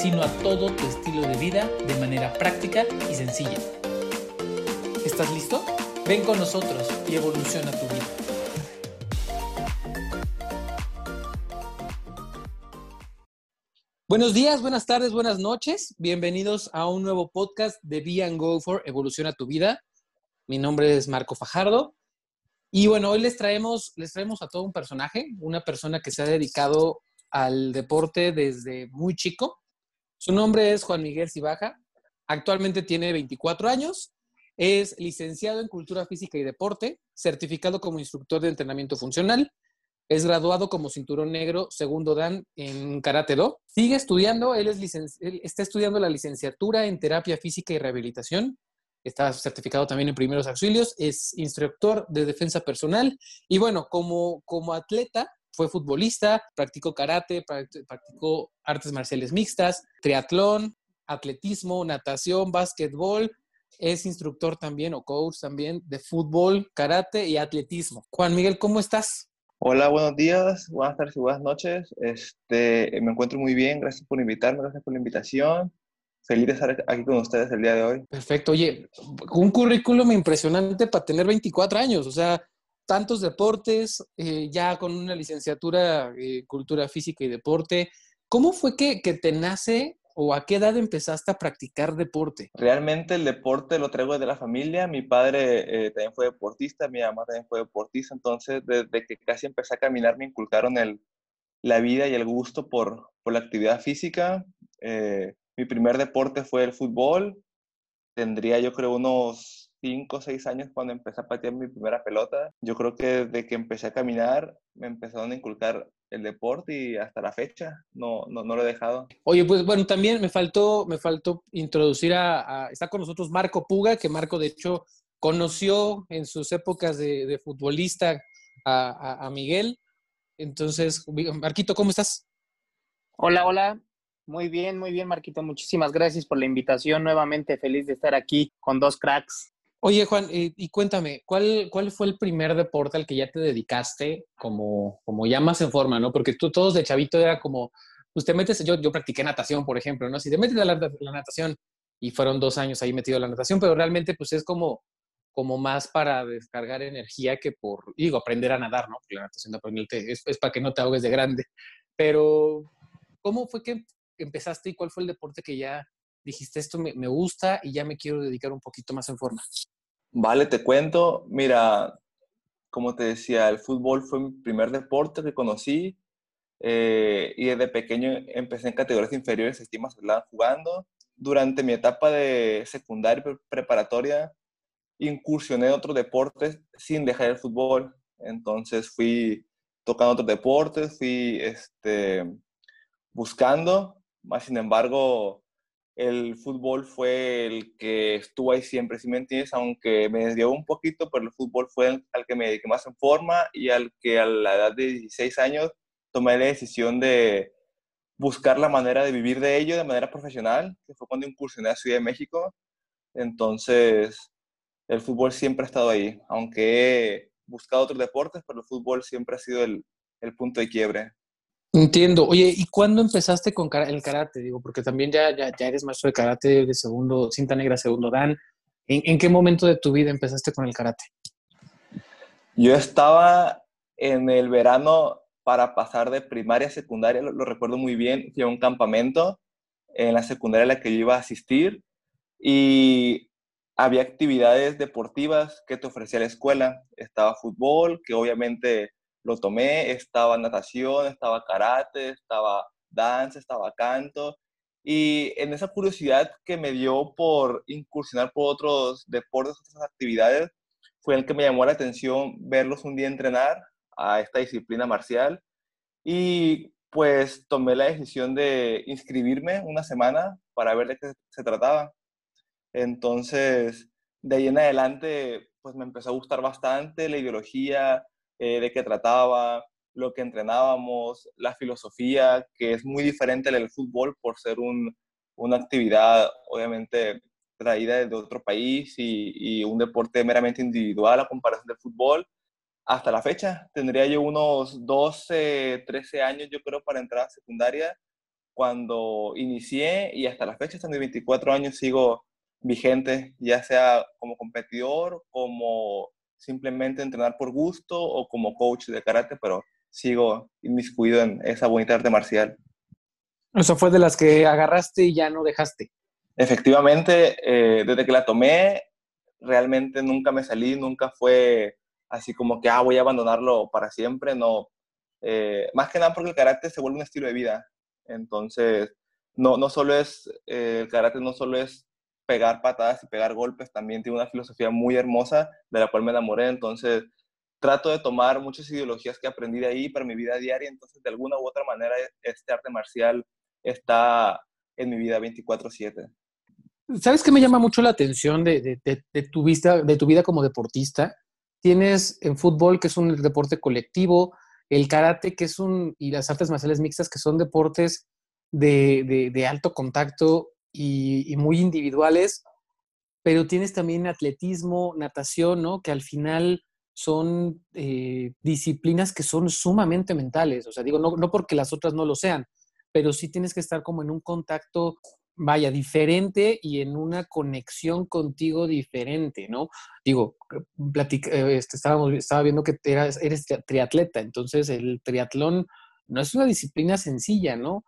sino a todo tu estilo de vida de manera práctica y sencilla. ¿Estás listo? Ven con nosotros y evoluciona tu vida. Buenos días, buenas tardes, buenas noches. Bienvenidos a un nuevo podcast de Be and Go for Evoluciona tu vida. Mi nombre es Marco Fajardo. Y bueno, hoy les traemos, les traemos a todo un personaje, una persona que se ha dedicado al deporte desde muy chico. Su nombre es Juan Miguel Cibaja. Actualmente tiene 24 años. Es licenciado en Cultura Física y Deporte, certificado como instructor de entrenamiento funcional es graduado como cinturón negro segundo dan en Karate Do. Sigue estudiando, él, es está estudiando la licenciatura en terapia física y rehabilitación. Está certificado también en primeros auxilios, es instructor de defensa personal y bueno, como, como atleta fue futbolista, practicó karate, practicó artes marciales mixtas, triatlón, atletismo, natación, básquetbol, es instructor también o coach también de fútbol, karate y atletismo. Juan Miguel, ¿cómo estás? Hola, buenos días, buenas tardes y buenas noches. Este, me encuentro muy bien, gracias por invitarme, gracias por la invitación. Feliz de estar aquí con ustedes el día de hoy. Perfecto, oye, un currículum impresionante para tener 24 años, o sea, tantos deportes, eh, ya con una licenciatura en Cultura Física y Deporte. ¿Cómo fue que, que te nace o a qué edad empezaste a practicar deporte? Realmente el deporte lo traigo de la familia. Mi padre eh, también fue deportista, mi mamá también fue deportista. Entonces, desde que casi empecé a caminar, me inculcaron el, la vida y el gusto por, por la actividad física. Eh, mi primer deporte fue el fútbol. Tendría yo creo unos 5 o 6 años cuando empecé a patear mi primera pelota. Yo creo que desde que empecé a caminar me empezaron a inculcar el deporte y hasta la fecha no, no, no, lo he dejado. Oye, pues bueno, también me faltó, me faltó introducir a, está con nosotros Marco Puga, que Marco de hecho conoció en sus épocas de, de futbolista a, a, Miguel. Entonces, Marquito, ¿cómo estás? Hola, hola. Muy bien, muy bien, Marquito. Muchísimas gracias por la invitación. Nuevamente feliz de estar aquí con dos cracks Oye, Juan, eh, y cuéntame, ¿cuál, ¿cuál fue el primer deporte al que ya te dedicaste como, como ya más en forma, ¿no? Porque tú todos de chavito era como, pues te metes, yo, yo practiqué natación, por ejemplo, ¿no? Si te metes a la, natación, y fueron dos años ahí metido en la natación, pero realmente pues es como, como más para descargar energía que por, digo, aprender a nadar, ¿no? Porque la natación es, es para que no te ahogues de grande. Pero, ¿cómo fue que empezaste y cuál fue el deporte que ya dijiste, esto me, gusta y ya me quiero dedicar un poquito más en forma? Vale, te cuento. Mira, como te decía, el fútbol fue mi primer deporte que conocí eh, y desde pequeño empecé en categorías inferiores, estimas jugando. Durante mi etapa de secundaria preparatoria, incursioné en otros deportes sin dejar el fútbol. Entonces fui tocando otros deportes, fui este, buscando, más sin embargo, el fútbol fue el que estuvo ahí siempre, si me entiendes, aunque me desvió un poquito, pero el fútbol fue el, al que me dediqué más en forma y al que a la edad de 16 años tomé la decisión de buscar la manera de vivir de ello de manera profesional, que fue cuando incursioné a Ciudad de México. Entonces, el fútbol siempre ha estado ahí, aunque he buscado otros deportes, pero el fútbol siempre ha sido el, el punto de quiebre. Entiendo. Oye, ¿y cuándo empezaste con el karate? Digo, porque también ya, ya, ya eres maestro de karate de segundo, cinta negra, segundo dan. ¿En, qué momento de tu vida empezaste con el karate? Yo estaba en el verano para pasar de primaria a secundaria, lo, recuerdo muy bien, fui un campamento en la secundaria a la que yo iba a asistir y había actividades deportivas que te ofrecía la escuela. Estaba fútbol, que obviamente lo tomé, estaba natación, estaba karate, estaba danza, estaba canto. Y en esa curiosidad que me dio por incursionar por otros deportes, otras actividades, fue el que me llamó la atención verlos un día entrenar a esta disciplina marcial. Y pues tomé la decisión de inscribirme una semana para ver de qué se trataba. Entonces, de ahí en adelante, pues me empezó a gustar bastante la ideología, eh, de qué trataba, lo que entrenábamos, la filosofía, que es muy diferente al fútbol por ser un, una actividad, obviamente, traída de otro país y, y, un deporte meramente individual a comparación del fútbol. Hasta la fecha, tendría yo unos 12, 13 años, yo creo, para entrar a secundaria cuando inicié y hasta la fecha, hasta mis 24 años, sigo vigente, ya sea como competidor, como simplemente entrenar por gusto o como coach de karate, pero sigo inmiscuido en esa bonita arte marcial. Eso fue de las que agarraste y ya no dejaste. Efectivamente, eh, desde que la tomé, realmente nunca me salí, nunca fue así como que, ah, voy a abandonarlo para siempre, no. Eh, más que nada porque el karate se vuelve un estilo de vida. Entonces, no, no solo es, eh, el karate no solo es pegar patadas y pegar golpes, también tiene una filosofía muy hermosa de la cual me enamoré. Entonces, trato de tomar muchas ideologías que aprendí de ahí para mi vida diaria. Entonces, de alguna u otra manera, este arte marcial está en mi vida 24/7. ¿Sabes qué me llama mucho la atención de, tu vista, de tu vida como deportista? Tienes en fútbol, que es un deporte colectivo, el karate, que es un, y las artes marciales mixtas, que son deportes de, alto contacto y, muy individuales, pero tienes también atletismo, natación, ¿no? Que al final son eh, disciplinas que son sumamente mentales. O sea, digo, no, no porque las otras no lo sean, pero sí tienes que estar como en un contacto, vaya, diferente y en una conexión contigo diferente, ¿no? Digo, platica, eh, este, estábamos, estaba viendo que eras, eres triatleta, entonces el triatlón no es una disciplina sencilla, ¿no?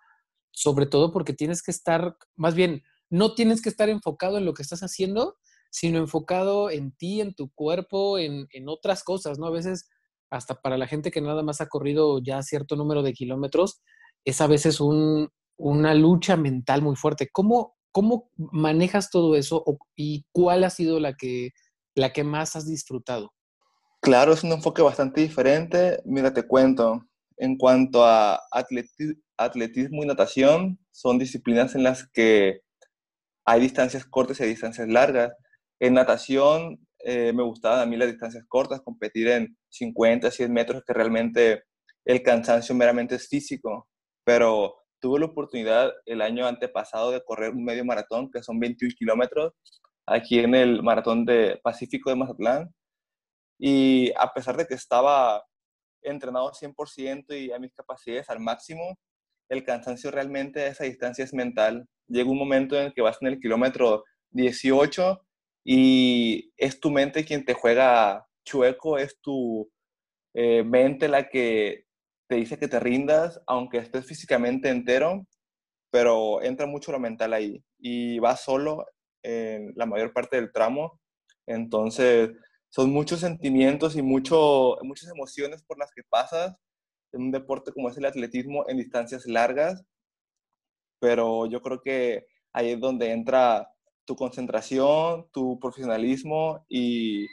Sobre todo porque tienes que estar, más bien, no tienes que estar enfocado en lo que estás haciendo, sino enfocado en ti, en tu cuerpo, en, otras cosas, ¿no? A veces, hasta para la gente que nada más ha corrido ya cierto número de kilómetros, es a veces una lucha mental muy fuerte. ¿Cómo, cómo manejas todo eso y cuál ha sido la que, la que más has disfrutado? Claro, es un enfoque bastante diferente. Mira, te cuento, en cuanto a atletismo y natación, son disciplinas en las que hay distancias cortas y distancias largas. En natación eh, me gustaban a mí las distancias cortas, competir en 50, 100 metros, que realmente el cansancio meramente es físico, pero tuve la oportunidad el año antepasado de correr un medio maratón, que son 21 kilómetros, aquí en el maratón de Pacífico de Mazatlán. Y a pesar de que estaba entrenado 100% y a mis capacidades al máximo, el cansancio realmente a esa distancia es mental. Llega un momento en el que vas en el kilómetro 18 y es tu mente quien te juega chueco, es tu eh, mente la que te dice que te rindas, aunque estés físicamente entero, pero entra mucho lo mental ahí y vas solo en la mayor parte del tramo. Entonces, son muchos sentimientos y mucho, muchas emociones por las que pasas en un deporte como es el atletismo en distancias largas, pero yo creo que ahí es donde entra tu concentración, tu profesionalismo y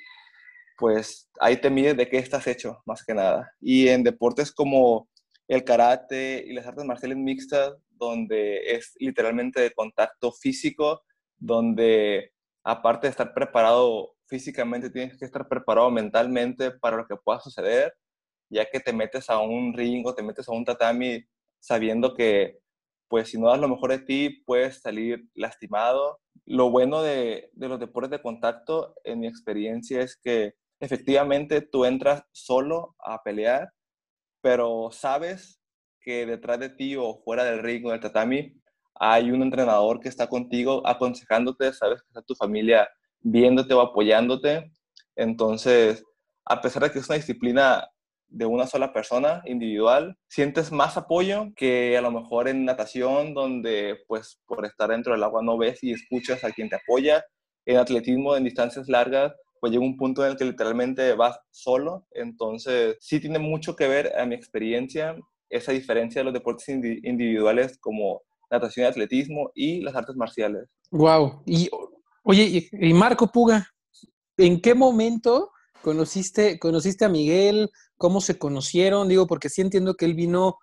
pues ahí te mides de qué estás hecho, más que nada. Y en deportes como el karate y las artes marciales mixtas, donde es literalmente de contacto físico, donde aparte de estar preparado físicamente, tienes que estar preparado mentalmente para lo que pueda suceder, ya que te metes a un ring o te metes a un tatami sabiendo que, pues, si no das lo mejor de ti, puedes salir lastimado. Lo bueno de, de los deportes de contacto, en mi experiencia, es que efectivamente tú entras solo a pelear, pero sabes que detrás de ti o fuera del ring o del tatami hay un entrenador que está contigo aconsejándote, sabes que está tu familia viéndote o apoyándote. Entonces, a pesar de que es una disciplina de una sola persona, individual, sientes más apoyo que a lo mejor en natación, donde pues por estar dentro del agua no ves y escuchas a quien te apoya. En atletismo, en distancias largas, pues llega un punto en el que literalmente vas solo. Entonces, sí tiene mucho que ver, a mi experiencia, esa diferencia de los deportes individuales como natación y atletismo y las artes marciales. Wow. Y Oye, y Marco Puga, ¿en qué momento conociste, conociste a Miguel? ¿Cómo se conocieron? Digo, porque sí entiendo que él vino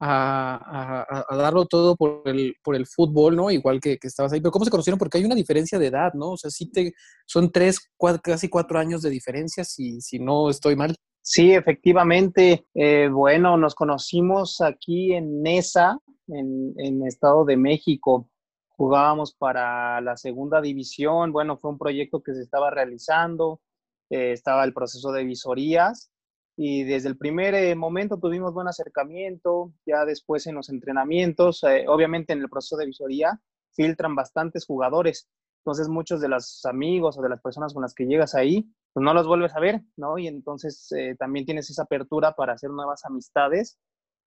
a, darlo todo por el, por el fútbol, ¿no? Igual que, estabas ahí. Pero ¿cómo se conocieron? Porque hay una diferencia de edad, ¿no? O sea, sí te, son tres, casi cuatro años de diferencia, si, si no estoy mal. Sí, efectivamente. Eh, bueno, nos conocimos aquí en NESA, en, en Estado de México. Jugábamos para la segunda división. Bueno, fue un proyecto que se estaba realizando. Eh, estaba el proceso de visorías y desde el primer eh, momento tuvimos buen acercamiento, ya después en los entrenamientos, eh, obviamente en el proceso de visoría filtran bastantes jugadores, entonces muchos de los amigos o de las personas con las que llegas ahí, pues no los vuelves a ver, ¿no? Y entonces eh, también tienes esa apertura para hacer nuevas amistades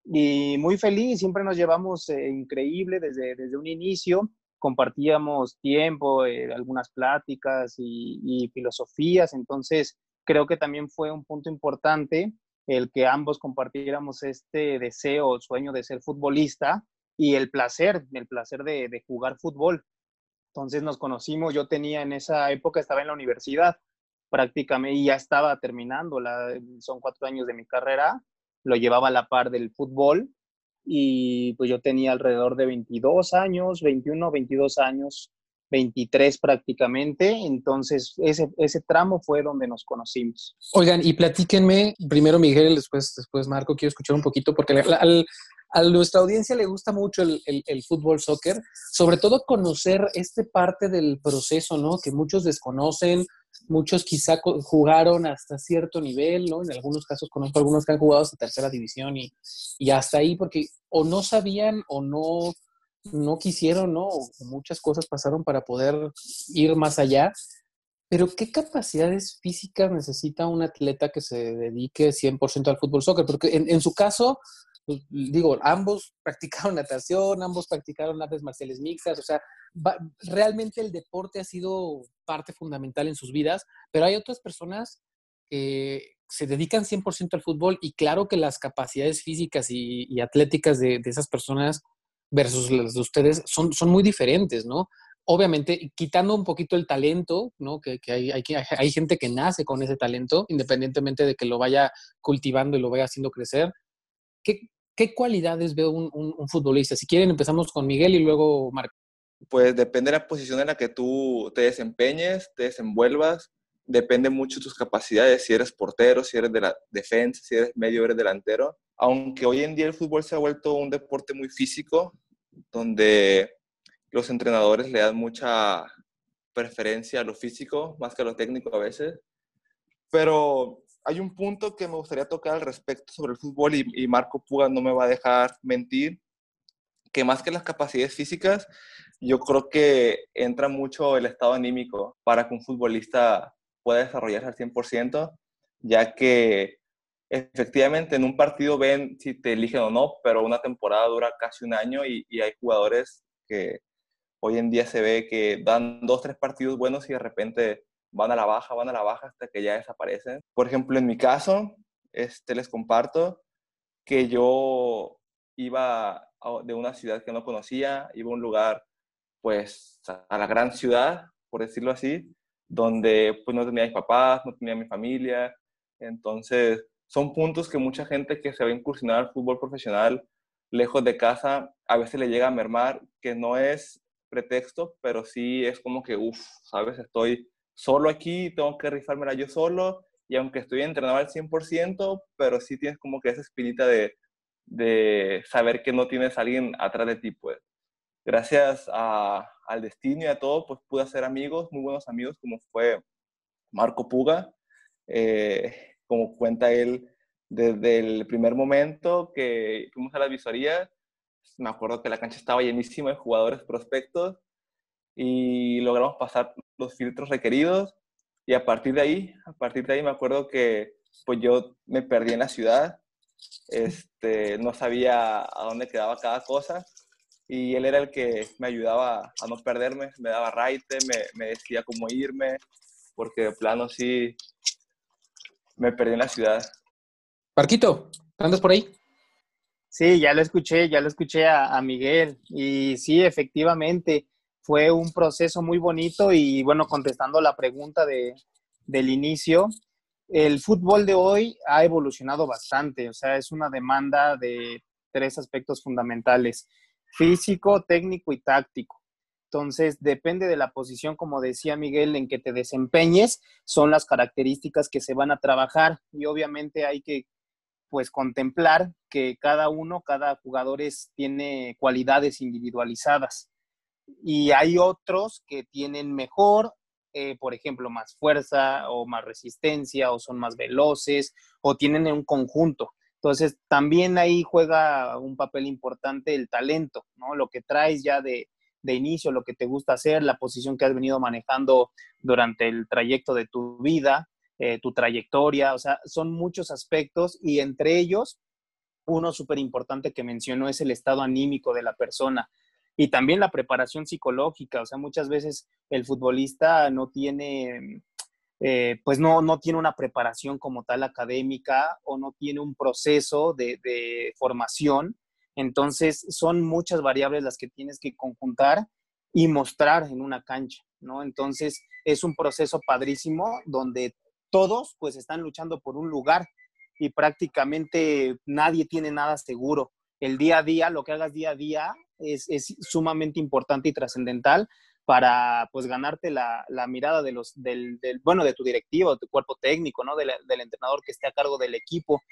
y muy feliz, siempre nos llevamos increíble desde, desde un inicio, compartíamos tiempo, algunas pláticas y, y filosofías, entonces creo que también fue un punto importante el que ambos compartiéramos este deseo sueño de ser futbolista y el placer, el placer de, jugar fútbol. Entonces nos conocimos, yo tenía en esa época, estaba en la universidad prácticamente y ya estaba terminando, la, son cuatro años de mi carrera, lo llevaba a la par del fútbol y pues yo tenía alrededor de 22 años, 21, 22 años 23 prácticamente, entonces ese, ese tramo fue donde nos conocimos. Oigan, y platíquenme, primero Miguel, después, después Marco, quiero escuchar un poquito, porque a nuestra audiencia le gusta mucho el, el, fútbol, soccer, sobre todo conocer este parte del proceso, ¿no? Que muchos desconocen, muchos quizá jugaron hasta cierto nivel, ¿no? En algunos casos conozco algunos que han jugado hasta tercera división y, y hasta ahí, porque o no sabían o no no quisieron, ¿no? Muchas cosas pasaron para poder ir más allá. Pero ¿qué capacidades físicas necesita un atleta que se dedique 100% al fútbol soccer? Porque en, su caso, pues, digo, ambos practicaron natación, ambos practicaron artes marciales mixtas, o sea, realmente el deporte ha sido parte fundamental en sus vidas, pero hay otras personas que se dedican 100% al fútbol y claro que las capacidades físicas y, atléticas de, de, esas personas versus las de ustedes son, son muy diferentes, ¿no? Obviamente, quitando un poquito el talento, ¿no? Que, hay, hay, hay, gente que nace con ese talento, independientemente de que lo vaya cultivando y lo vaya haciendo crecer. ¿Qué, qué cualidades ve un, un, futbolista? Si quieren, empezamos con Miguel y luego Marco. Pues depende de la posición en la que tú te desempeñes, te desenvuelvas, depende mucho de tus capacidades, si eres portero, si eres de la defensa, si eres medio, eres delantero. Aunque hoy en día el fútbol se ha vuelto un deporte muy físico, donde los entrenadores le dan mucha preferencia a lo físico más que a lo técnico a veces. Pero hay un punto que me gustaría tocar al respecto sobre el fútbol y, Marco Puga no me va a dejar mentir, que más que las capacidades físicas, yo creo que entra mucho el estado anímico para que un futbolista pueda desarrollarse al 100%, ya que efectivamente en un partido ven si te eligen o no, pero una temporada dura casi un año y, hay jugadores que hoy en día se ve que dan dos, tres partidos buenos y de repente van a la baja, van a la baja hasta que ya desaparecen. Por ejemplo, en mi caso, este, les comparto que yo iba de una ciudad que no conocía, iba a un lugar, pues, a la gran ciudad, por decirlo así, donde pues no tenía mis papás, no tenía mi familia, entonces son puntos que mucha gente que se va a incursionar al fútbol profesional lejos de casa a veces le llega a mermar, que no es pretexto, pero sí es como que, uff, sabes, estoy solo aquí, tengo que rifármela yo solo, y aunque estoy entrenado al 100%, pero sí tienes como que esa espinita de, de saber que no tienes a alguien atrás de ti, pues. Gracias al destino y a todo, pues pude hacer amigos, muy buenos amigos, como fue Marco Puga, eh, como cuenta él, desde el primer momento que fuimos a la visoría, me acuerdo que la cancha estaba llenísima de jugadores prospectos y logramos pasar los filtros requeridos y a partir de ahí, a partir de ahí me acuerdo que pues yo me perdí en la ciudad, este, no sabía a dónde quedaba cada cosa y él era el que me ayudaba a no perderme, me daba raite, me, me decía cómo irme, porque de plano sí me perdí en la ciudad. Parquito, ¿andas por ahí? Sí, ya lo escuché, ya lo escuché a, Miguel. Y sí, efectivamente, fue un proceso muy bonito y bueno, contestando la pregunta de, del inicio, el fútbol de hoy ha evolucionado bastante, o sea, es una demanda de tres aspectos fundamentales, físico, técnico y táctico. Entonces, depende de la posición, como decía Miguel, en que te desempeñes, son las características que se van a trabajar y obviamente hay que pues contemplar que cada uno, cada jugador es, tiene cualidades individualizadas y hay otros que tienen mejor, eh, por ejemplo, más fuerza o más resistencia o son más veloces o tienen un conjunto. Entonces, también ahí juega un papel importante el talento, ¿no? Lo que traes ya de, de inicio, lo que te gusta hacer, la posición que has venido manejando durante el trayecto de tu vida, eh, tu trayectoria, o sea, son muchos aspectos y entre ellos, uno súper importante que mencionó es el estado anímico de la persona y también la preparación psicológica, o sea, muchas veces el futbolista no tiene, eh, pues no, no tiene una preparación como tal académica o no tiene un proceso de, de formación entonces, son muchas variables las que tienes que conjuntar y mostrar en una cancha, ¿no? Entonces, es un proceso padrísimo donde todos pues están luchando por un lugar y prácticamente nadie tiene nada seguro. El día a día, lo que hagas día a día es, sumamente importante y trascendental para pues ganarte la, mirada de los, del, bueno, de tu directivo, de tu cuerpo técnico, ¿no? del entrenador que esté a cargo del equipo.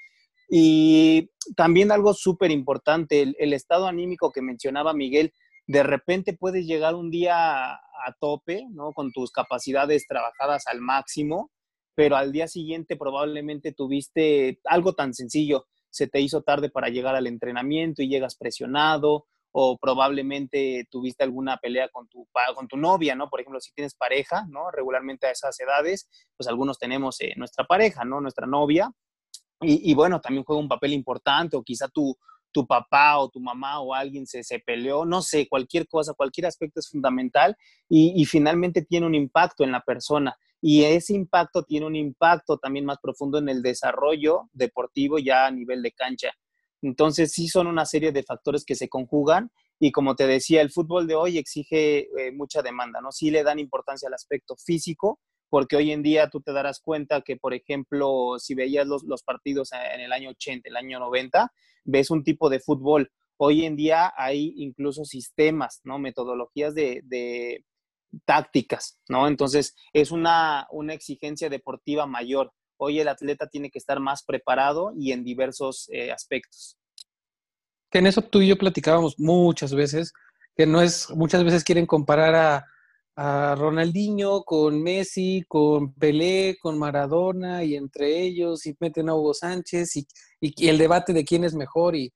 Y también algo súper importante, el, estado anímico que mencionaba Miguel, de repente puedes llegar un día a, tope, ¿no? Con tus capacidades trabajadas al máximo, pero al día siguiente probablemente tuviste algo tan sencillo, se te hizo tarde para llegar al entrenamiento y llegas presionado, o probablemente tuviste alguna pelea con tu, con tu novia, ¿no? Por ejemplo, si tienes pareja, ¿no? Regularmente a esas edades, pues algunos tenemos eh, nuestra pareja, ¿no? Nuestra novia, y, bueno, también juega un papel importante, o quizá tu, tu papá o tu mamá o alguien se, se peleó, no sé, cualquier cosa, cualquier aspecto es fundamental y, y, finalmente tiene un impacto en la persona. Y ese impacto tiene un impacto también más profundo en el desarrollo deportivo ya a nivel de cancha. Entonces sí son una serie de factores que se conjugan y como te decía, el fútbol de hoy exige eh, mucha demanda, ¿no? Sí le dan importancia al aspecto físico, porque hoy en día tú te darás cuenta que, por ejemplo, si veías los, partidos en el año 80, el año 90, ves un tipo de fútbol. Hoy en día hay incluso sistemas, ¿no? Metodologías de, tácticas, ¿no? Entonces, es una, exigencia deportiva mayor. Hoy el atleta tiene que estar más preparado y en diversos eh, aspectos. Que en eso tú y yo platicábamos muchas veces, que no es, muchas veces quieren comparar a, Ronaldinho con Messi, con Pelé, con Maradona y entre ellos y meten a Hugo Sánchez y, el debate de quién es mejor y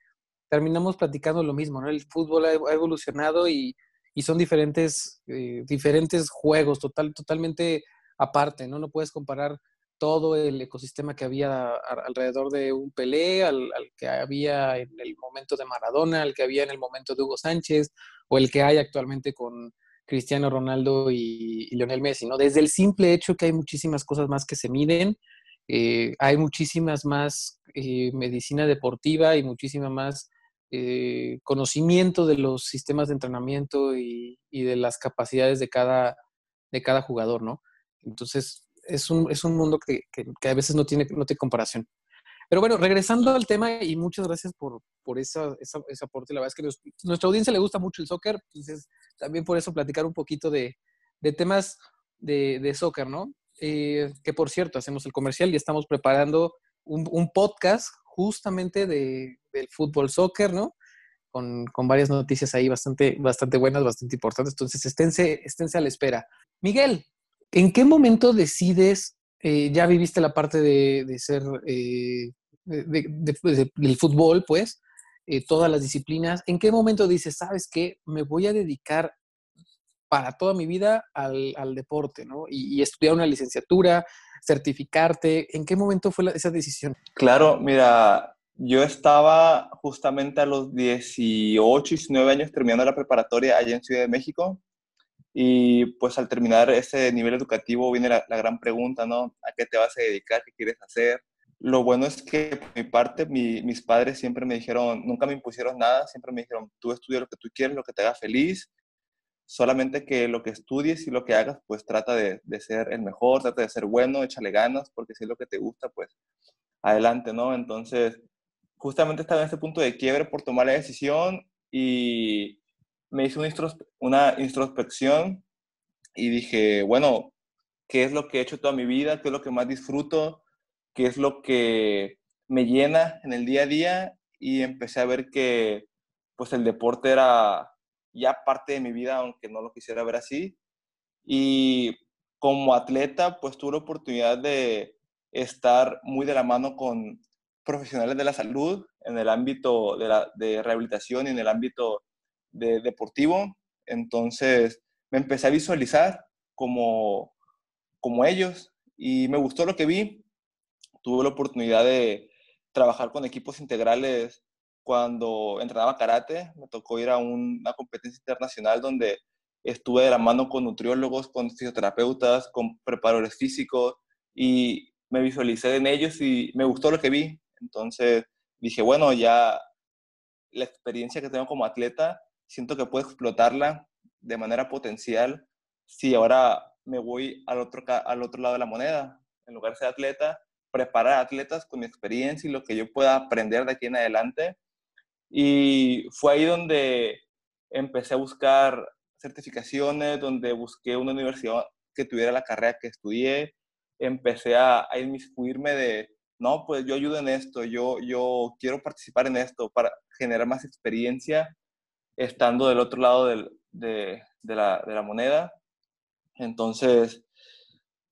terminamos platicando lo mismo, ¿no? El fútbol ha evolucionado y, son diferentes, eh, diferentes juegos, total, totalmente aparte, ¿no? No puedes comparar todo el ecosistema que había alrededor de un Pelé, al, que había en el momento de Maradona, al que había en el momento de Hugo Sánchez, o el que hay actualmente con, Cristiano Ronaldo y, Lionel Messi, ¿no? Desde el simple hecho que hay muchísimas cosas más que se miden, eh, hay muchísimas más eh, medicina deportiva y muchísima más eh, conocimiento de los sistemas de entrenamiento y, de las capacidades de cada, de cada jugador, ¿no? Entonces, es un, es un mundo que, que, a veces no tiene, no tiene comparación. Pero bueno, regresando al tema, y muchas gracias por, por esa, esa, ese aporte. La verdad es que a nuestra audiencia le gusta mucho el soccer, entonces también por eso platicar un poquito de, de temas de, de, soccer, ¿no? Eh, que por cierto, hacemos el comercial y estamos preparando un, un podcast justamente de, del fútbol soccer, ¿no? Con, con, varias noticias ahí bastante, bastante buenas, bastante importantes. Entonces, esténse, esténse a la espera. Miguel, ¿en qué momento decides eh, ya viviste la parte de, ser eh, del fútbol, pues, eh, todas las disciplinas. ¿En qué momento dices, sabes qué, me voy a dedicar para toda mi vida al, deporte, ¿no? Y, estudiar una licenciatura, certificarte. ¿En qué momento fue esa decisión? Claro, mira, yo estaba justamente a los 18, 19 años terminando la preparatoria allá en Ciudad de México y pues al terminar ese nivel educativo viene la, gran pregunta, ¿no? ¿A qué te vas a dedicar? ¿Qué quieres hacer? Lo bueno es que por mi parte, mis padres siempre me dijeron, nunca me impusieron nada, siempre me dijeron, tú estudia lo que tú quieres, lo que te haga feliz, solamente que lo que estudies y lo que hagas, pues trata de, de ser el mejor, trata de ser bueno, échale ganas, porque si es lo que te gusta, pues adelante, ¿no? Entonces, justamente estaba en este punto de quiebre por tomar la decisión y me hice una introspección y dije, bueno, ¿qué es lo que he hecho toda mi vida? ¿Qué es lo que más disfruto? ¿Qué es lo que me llena en el día a día? Y empecé a ver que pues el deporte era ya parte de mi vida, aunque no lo quisiera ver así. Y como atleta, pues tuve la oportunidad de estar muy de la mano con profesionales de la salud en el ámbito de, de rehabilitación y en el ámbito de deportivo. Entonces me empecé a visualizar como, como ellos y me gustó lo que vi. Tuve la oportunidad de trabajar con equipos integrales cuando entrenaba karate. Me tocó ir a una competencia internacional donde estuve de la mano con nutriólogos, con fisioterapeutas, con preparadores físicos y me visualicé en ellos y me gustó lo que vi. Entonces dije, bueno, ya la experiencia que tengo como atleta, siento que puedo explotarla de manera potencial si ahora me voy al otro, al otro lado de la moneda. En lugar de ser atleta, preparar atletas con mi experiencia y lo que yo pueda aprender de aquí en adelante. Y fue ahí donde empecé a buscar certificaciones, donde busqué una universidad que tuviera la carrera que estudié, empecé a, a inmiscuirme de, no, pues yo ayudo en esto, yo, yo quiero participar en esto para generar más experiencia estando del otro lado del, de, la moneda. Entonces,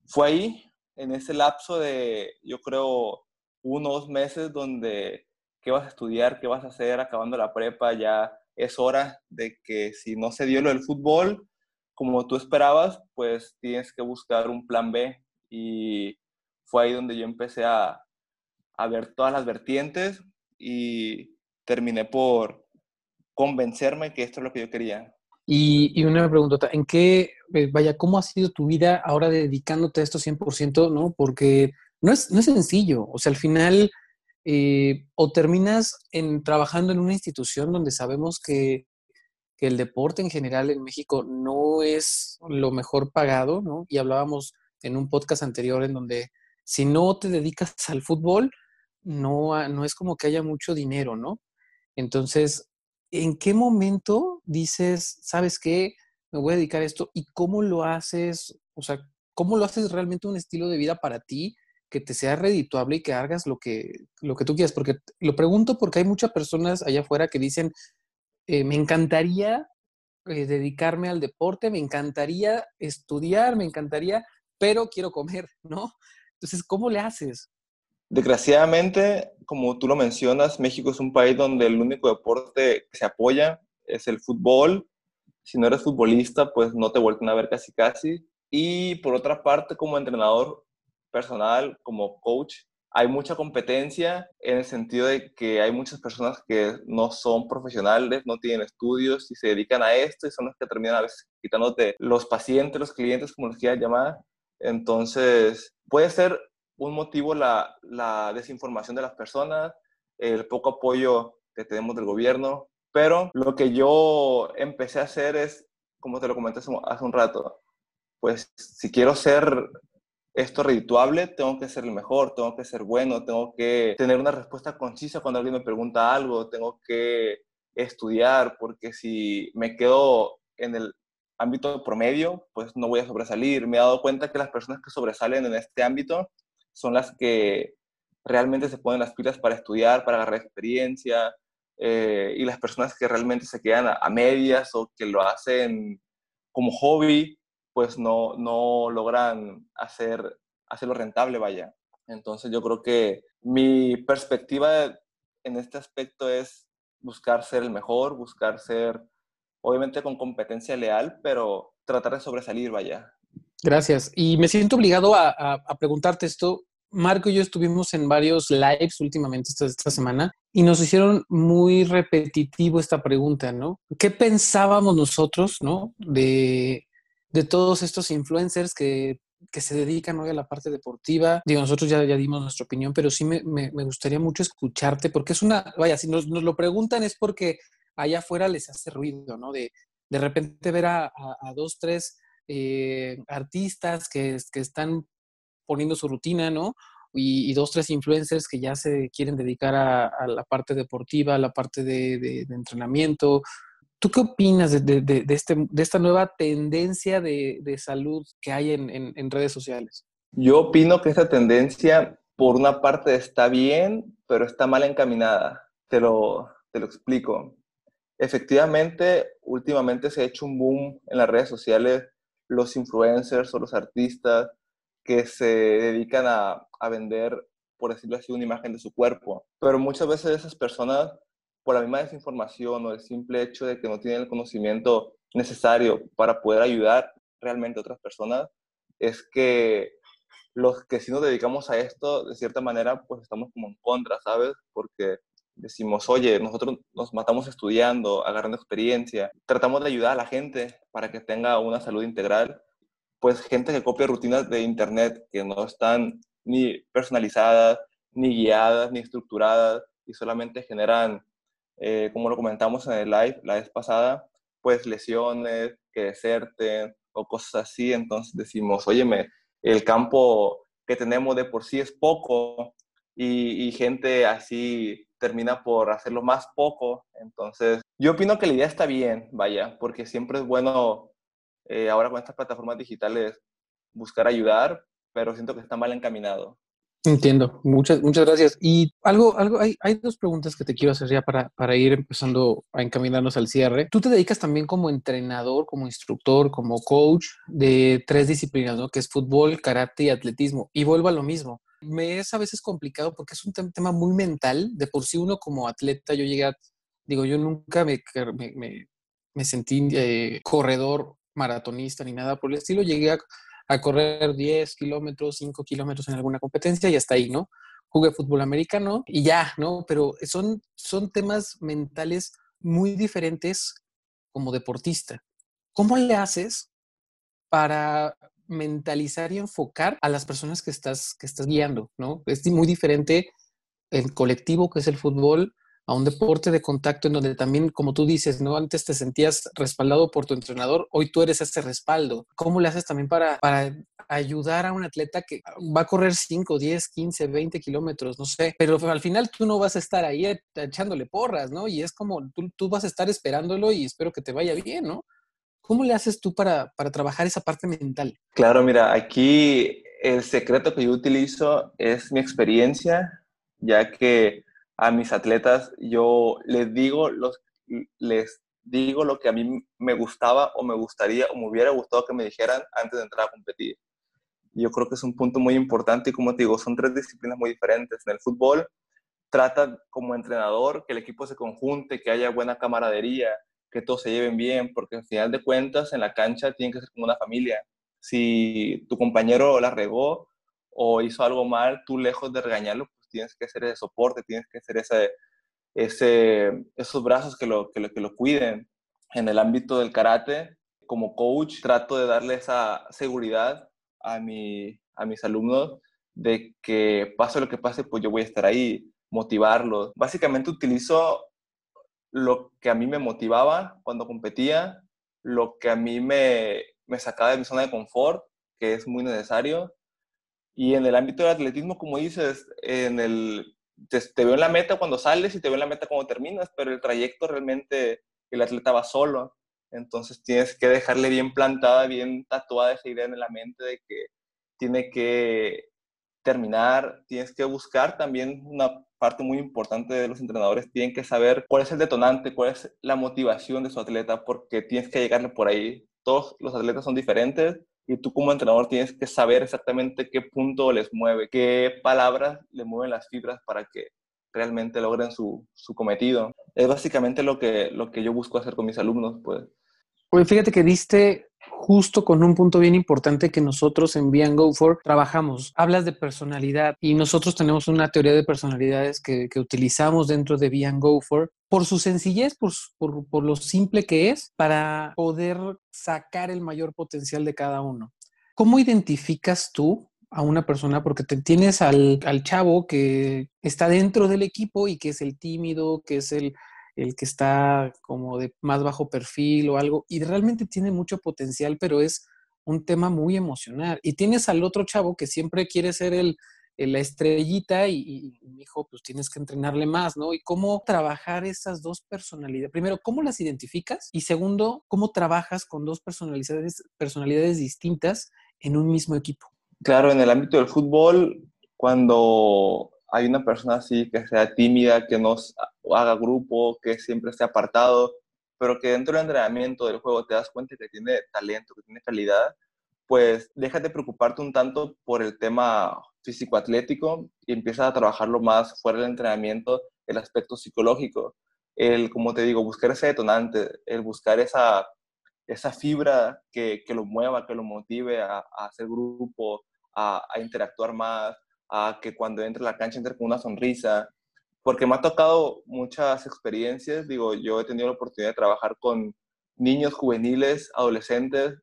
fue ahí, en ese lapso de, yo creo, unos meses donde, ¿qué vas a estudiar? ¿Qué vas a hacer acabando la prepa? Ya es hora de que si no se dio lo del fútbol como tú esperabas, pues tienes que buscar un plan B. Y fue ahí donde yo empecé a, a ver todas las vertientes y terminé por convencerme que esto es lo que yo quería. Y, y una pregunta, ¿en qué, eh, vaya, cómo ha sido tu vida ahora dedicándote a esto 100%, no? Porque no es, no es sencillo, o sea, al final eh, o terminas en, trabajando en una institución donde sabemos que, que, el deporte en general en México no es lo mejor pagado, ¿no? Y hablábamos en un podcast anterior en donde si no te dedicas al fútbol, no, no es como que haya mucho dinero, ¿no? Entonces, ¿en qué momento dices, sabes qué, me voy a dedicar a esto? ¿Y cómo lo haces? O sea, ¿cómo lo haces realmente un estilo de vida para ti? que te sea redituable y que hagas lo que, lo que tú quieras. Porque lo pregunto porque hay muchas personas allá afuera que dicen, eh, me encantaría eh, dedicarme al deporte, me encantaría estudiar, me encantaría, pero quiero comer, ¿no? Entonces, ¿cómo le haces? Desgraciadamente, como tú lo mencionas, México es un país donde el único deporte que se apoya es el fútbol. Si no eres futbolista, pues no te vuelven a ver casi casi. Y por otra parte, como entrenador, personal, como coach, hay mucha competencia en el sentido de que hay muchas personas que no son profesionales, no tienen estudios y se dedican a esto y son los que terminan a veces quitándote los pacientes, los clientes, como los quieras llamar. Entonces, puede ser un motivo la, la desinformación de las personas, el poco apoyo que tenemos del gobierno, pero lo que yo empecé a hacer es, como te lo comenté hace un rato, pues si quiero ser esto redituable, tengo que ser el mejor, tengo que ser bueno, tengo que tener una respuesta concisa cuando alguien me pregunta algo, tengo que estudiar, porque si me quedo en el ámbito promedio, pues no voy a sobresalir. Me he dado cuenta que las personas que sobresalen en este ámbito son las que realmente se ponen las pilas para estudiar, para agarrar experiencia, eh, y las personas que realmente se quedan a, medias o que lo hacen como hobby, pues no, no logran hacer, hacerlo rentable, vaya. Entonces yo creo que mi perspectiva en este aspecto es buscar ser el mejor, buscar ser, obviamente con competencia leal, pero tratar de sobresalir, vaya. Gracias. Y me siento obligado a, a, preguntarte esto. Marco y yo estuvimos en varios lives últimamente esta, esta, semana y nos hicieron muy repetitivo esta pregunta, ¿no? ¿Qué pensábamos nosotros, ¿no? De de todos estos influencers que, se dedican hoy a la parte deportiva. Digo, nosotros ya, ya dimos nuestra opinión, pero sí me, gustaría mucho escucharte, porque es una, vaya, si nos, lo preguntan es porque allá afuera les hace ruido, ¿no? De, de repente ver a, dos, tres eh, artistas que, que, están poniendo su rutina, ¿no? y, dos, tres influencers que ya se quieren dedicar a, la parte deportiva, a la parte de, entrenamiento. ¿Tú qué opinas de, este, de esta nueva tendencia de, salud que hay en, redes sociales? Yo opino que esta tendencia, por una parte, está bien, pero está mal encaminada. Te lo, te lo explico. Efectivamente, últimamente se ha hecho un boom en las redes sociales los influencers o los artistas que se dedican a, a vender, por decirlo así, una imagen de su cuerpo. Pero muchas veces esas personas, por la misma desinformación o el simple hecho de que no tienen el conocimiento necesario para poder ayudar realmente a otras personas, es que los que sí nos dedicamos a esto, de cierta manera, pues estamos como en contra, ¿sabes? Porque decimos, oye, nosotros nos matamos estudiando, agarrando experiencia, tratamos de ayudar a la gente para que tenga una salud integral, pues gente que copia rutinas de internet que no están ni personalizadas, ni guiadas, ni estructuradas y solamente generan, eh, como lo comentamos en el live la vez pasada, pues lesiones, que deserten o cosas así. Entonces decimos, óyeme, el campo que tenemos de por sí es poco y, y gente así termina por hacerlo más poco. Entonces, yo opino que la idea está bien, vaya, porque siempre es bueno, eh, ahora con estas plataformas digitales, buscar ayudar, pero siento que está mal encaminado. Entiendo, muchas, muchas gracias. Y algo, algo, hay, hay dos preguntas que te quiero hacer ya para, para ir empezando a encaminarnos al cierre. Tú te dedicas también como entrenador, como instructor, como coach de tres disciplinas, ¿no? Que es fútbol, karate y atletismo. Y vuelvo a lo mismo me es a veces complicado porque es un tema muy mental. De por sí uno como atleta, yo llegué a, digo, yo nunca me, me, sentí eh, corredor maratonista ni nada por el estilo. Llegué a, correr 10 kilómetros, 5 kilómetros en alguna competencia y hasta ahí, ¿no? Jugué fútbol americano y ya, ¿no? Pero son, son temas mentales muy diferentes como deportista. ¿Cómo le haces para mentalizar y enfocar a las personas que estás, que estás guiando, ¿no? Es muy diferente el colectivo que es el fútbol a un deporte de contacto en donde también, como tú dices, ¿no? Antes te sentías respaldado por tu entrenador, hoy tú eres ese respaldo. ¿Cómo le haces también para, para ayudar a un atleta que va a correr 5, 10, 15, 20 kilómetros, no sé, pero al final tú no vas a estar ahí echándole porras, ¿no? Y es como tú, tú vas a estar esperándolo y espero que te vaya bien, ¿no? ¿Cómo le haces tú para, trabajar esa parte mental? Claro, mira, aquí el secreto que yo utilizo es mi experiencia, ya que a mis atletas yo les digo, los, les digo lo que a mí me gustaba o me gustaría o me hubiera gustado que me dijeran antes de entrar a competir. Yo creo que es un punto muy importante y como te digo, son tres disciplinas muy diferentes. En el fútbol trata como entrenador que el equipo se conjunte, que haya buena camaradería, que todos se lleven bien, porque al final de cuentas en la cancha tienen que ser como una familia. Si tu compañero la regó o hizo algo mal, tú lejos de regañarlo, pues tienes que ser ese soporte, tienes que ser ese, ese, esos brazos que lo, que, lo, que lo cuiden. En el ámbito del karate, como coach, trato de darle esa seguridad a, mi, a mis alumnos de que pase lo que pase, pues yo voy a estar ahí, motivarlos. Básicamente utilizo lo que a mí me motivaba cuando competía, lo que a mí me, sacaba de mi zona de confort, que es muy necesario. Y en el ámbito del atletismo, como dices, en el, te, veo en la meta cuando sales y te veo en la meta cuando terminas, pero el trayecto realmente el atleta va solo. Entonces tienes que dejarle bien plantada, bien tatuada esa idea en la mente de que tiene que terminar, tienes que buscar también una parte muy importante de los entrenadores, tienen que saber cuál es el detonante, cuál es la motivación de su atleta, porque tienes que llegarle por ahí. Todos los atletas son diferentes y tú como entrenador tienes que saber exactamente qué punto les mueve, qué palabras le mueven las fibras para que realmente logren su, su cometido. Es básicamente lo que, lo que yo busco hacer con mis alumnos, pues. Pues fíjate que diste justo con un punto bien importante que nosotros en Be Go For trabajamos. Hablas de personalidad y nosotros tenemos una teoría de personalidades que, utilizamos dentro de Be Go For por su sencillez, por, por, lo simple que es, para poder sacar el mayor potencial de cada uno. ¿Cómo identificas tú a una persona? Porque te tienes al, al chavo que está dentro del equipo y que es el tímido, que es el el que está como de más bajo perfil o algo, y realmente tiene mucho potencial, pero es un tema muy emocional. Y tienes al otro chavo que siempre quiere ser el, la estrellita y, me dijo, pues tienes que entrenarle más, ¿no? Y cómo trabajar esas dos personalidades. Primero, ¿cómo las identificas? Y segundo, ¿cómo trabajas con dos personalidades, personalidades distintas en un mismo equipo? Claro, en el ámbito del fútbol, cuando hay una persona así que sea tímida, que no haga grupo, que siempre esté apartado, pero que dentro del entrenamiento del juego te das cuenta que tiene talento, que tiene calidad, pues déjate preocuparte un tanto por el tema físico-atlético y empieza a trabajarlo más fuera del entrenamiento, el aspecto psicológico. El, como te digo, buscar ese detonante, el buscar esa, esa fibra que, que lo mueva, que lo motive a, hacer grupo, a, a, interactuar más, a que cuando entre a la cancha entre con una sonrisa. Porque me ha tocado muchas experiencias, digo, yo he tenido la oportunidad de trabajar con niños juveniles, adolescentes,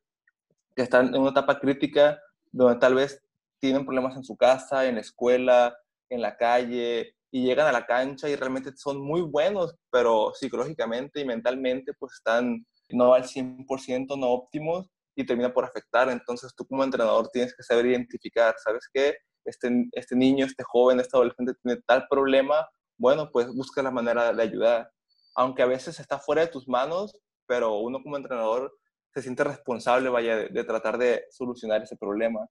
que están en una etapa crítica donde tal vez tienen problemas en su casa, en la escuela, en la calle, y llegan a la cancha y realmente son muy buenos, pero psicológicamente y mentalmente pues están no al 100%, no óptimos, y termina por afectar. Entonces tú como entrenador tienes que saber identificar, ¿sabes qué? Este, este niño, este joven, este adolescente tiene tal problema, bueno, pues busca la manera de ayudar. Aunque a veces está fuera de tus manos, pero uno como entrenador se siente responsable, vaya, de, tratar de solucionar ese problema.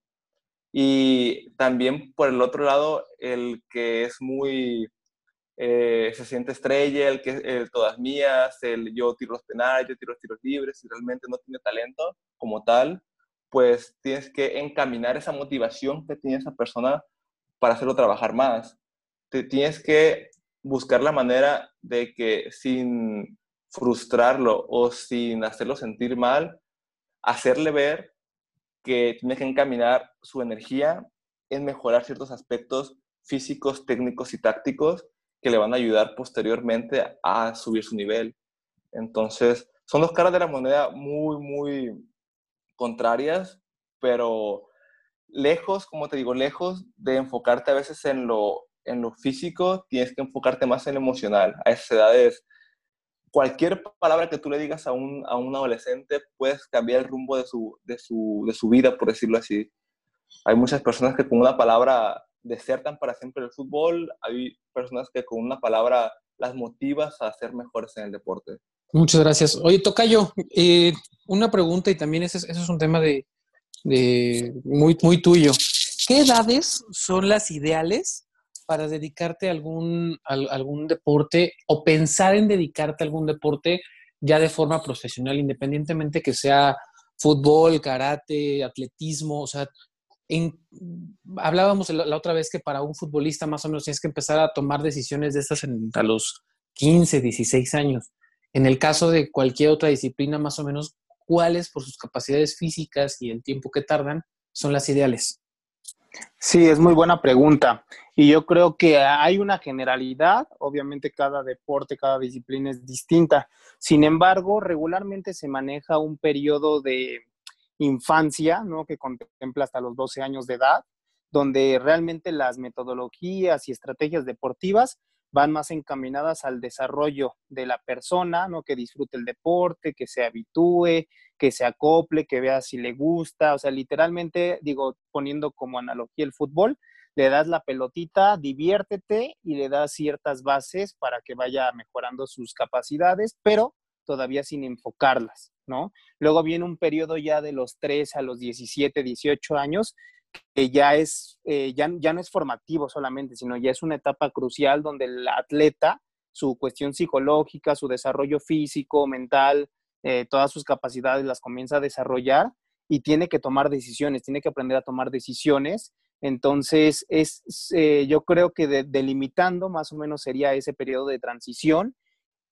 Y también por el otro lado, el que es muy, eh, se siente estrella, el que el todas mías, el yo tiro los penales, yo tiro los tiros libres y realmente no tiene talento como tal, pues tienes que encaminar esa motivación que tiene esa persona para hacerlo trabajar más. Te tienes que buscar la manera de que sin frustrarlo o sin hacerlo sentir mal, hacerle ver que tiene que encaminar su energía en mejorar ciertos aspectos físicos, técnicos y tácticos que le van a ayudar posteriormente a subir su nivel. Entonces, son dos caras de la moneda muy, muy contrarias, pero lejos, como te digo, lejos de enfocarte a veces en lo, en lo físico, tienes que enfocarte más en lo emocional. A esas edades cualquier palabra que tú le digas a un, a un adolescente puedes cambiar el rumbo de su, de, su, de su vida, por decirlo así. Hay muchas personas que con una palabra desertan para siempre el fútbol, hay personas que con una palabra las motivas a ser mejores en el deporte. Muchas gracias. Oye, Tocayo, eh, una pregunta y también ese, ese es un tema de, de, muy, muy tuyo. ¿Qué edades son las ideales para dedicarte a algún, algún deporte o pensar en dedicarte a algún deporte ya de forma profesional, independientemente que sea fútbol, karate, atletismo, o sea, hablábamos la, otra vez que para un futbolista más o menos tienes que empezar a tomar decisiones de estas a los 15, 16 años. En el caso de cualquier otra disciplina, más o menos, ¿cuáles por sus capacidades físicas y el tiempo que tardan son las ideales? Sí, es muy buena pregunta. Y yo creo que hay una generalidad, obviamente cada deporte, cada disciplina es distinta. Sin embargo, regularmente se maneja un periodo de infancia, ¿no? Que contempla hasta los 12 años de edad, donde realmente las metodologías y estrategias deportivas van más encaminadas al desarrollo de la persona, ¿no? Que disfrute el deporte, que se habitúe, que se acople, que vea si le gusta, o sea, literalmente, digo, poniendo como analogía el fútbol, le das la pelotita, diviértete y le das ciertas bases para que vaya mejorando sus capacidades, pero todavía sin enfocarlas, ¿no? Luego viene un periodo ya de los 3 a los 17, 18 años, que ya es, eh, ya, ya no es formativo solamente, sino ya es una etapa crucial donde el atleta, su cuestión psicológica, su desarrollo físico, mental, eh, todas sus capacidades las comienza a desarrollar y tiene que tomar decisiones, tiene que aprender a tomar decisiones. Entonces, es, eh, yo creo que delimitando más o menos sería ese periodo de transición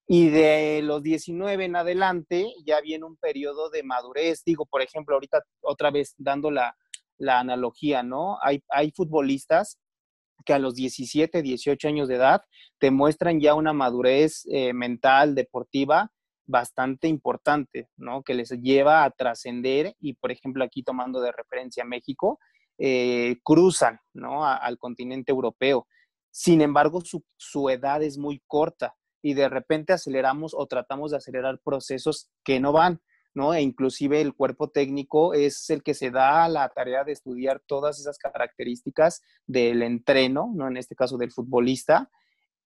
y de los 19 en adelante ya viene un periodo de madurez. Digo, por ejemplo, ahorita otra vez dando la, la analogía, ¿no? Hay, hay futbolistas que a los 17, 18 años de edad te muestran ya una madurez eh, mental, deportiva, bastante importante, ¿no? Que les lleva a trascender y, por ejemplo, aquí tomando de referencia México, eh, cruzan, ¿no? al continente europeo. Sin embargo, su, edad es muy corta y de repente aceleramos o tratamos de acelerar procesos que no van. ¿no? E inclusive el cuerpo técnico es el que se da la tarea de estudiar todas esas características del entreno, ¿no? En este caso del futbolista,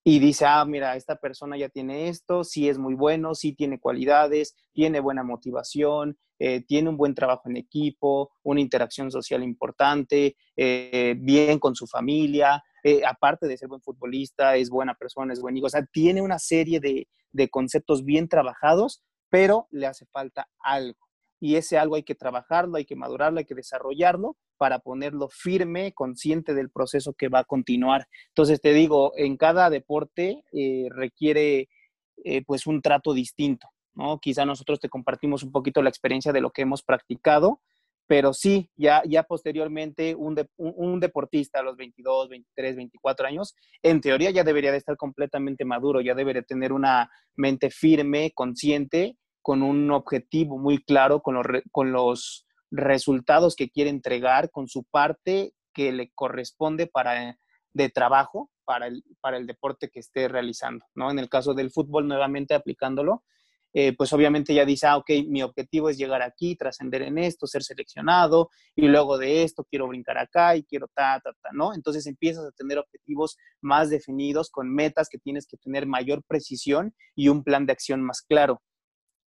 y dice, ah, mira, esta persona ya tiene esto, sí es muy bueno, sí tiene cualidades, tiene buena motivación, eh, tiene un buen trabajo en equipo, una interacción social importante, eh, bien con su familia, eh, aparte de ser buen futbolista, es buena persona, es buen hijo, o sea, tiene una serie de, de conceptos bien trabajados, pero le hace falta algo. Y ese algo hay que trabajarlo, hay que madurarlo, hay que desarrollarlo para ponerlo firme, consciente del proceso que va a continuar. Entonces, te digo, en cada deporte requiere pues un trato distinto, ¿no? Quizá nosotros te compartimos un poquito la experiencia de lo que hemos practicado, pero sí, ya, ya posteriormente un, un, deportista a los 22, 23, 24 años, en teoría ya debería de estar completamente maduro, ya debería tener una mente firme, consciente, con un objetivo muy claro, con los, con los resultados que quiere entregar, con su parte que le corresponde para, de trabajo para el, para el deporte que esté realizando, ¿no? En el caso del fútbol, nuevamente aplicándolo, eh, pues obviamente ya dice, ah, ok, mi objetivo es llegar aquí, trascender en esto, ser seleccionado, y luego de esto quiero brincar acá y quiero ta, ta, ta, ¿no? Entonces empiezas a tener objetivos más definidos, con metas que tienes que tener mayor precisión y un plan de acción más claro.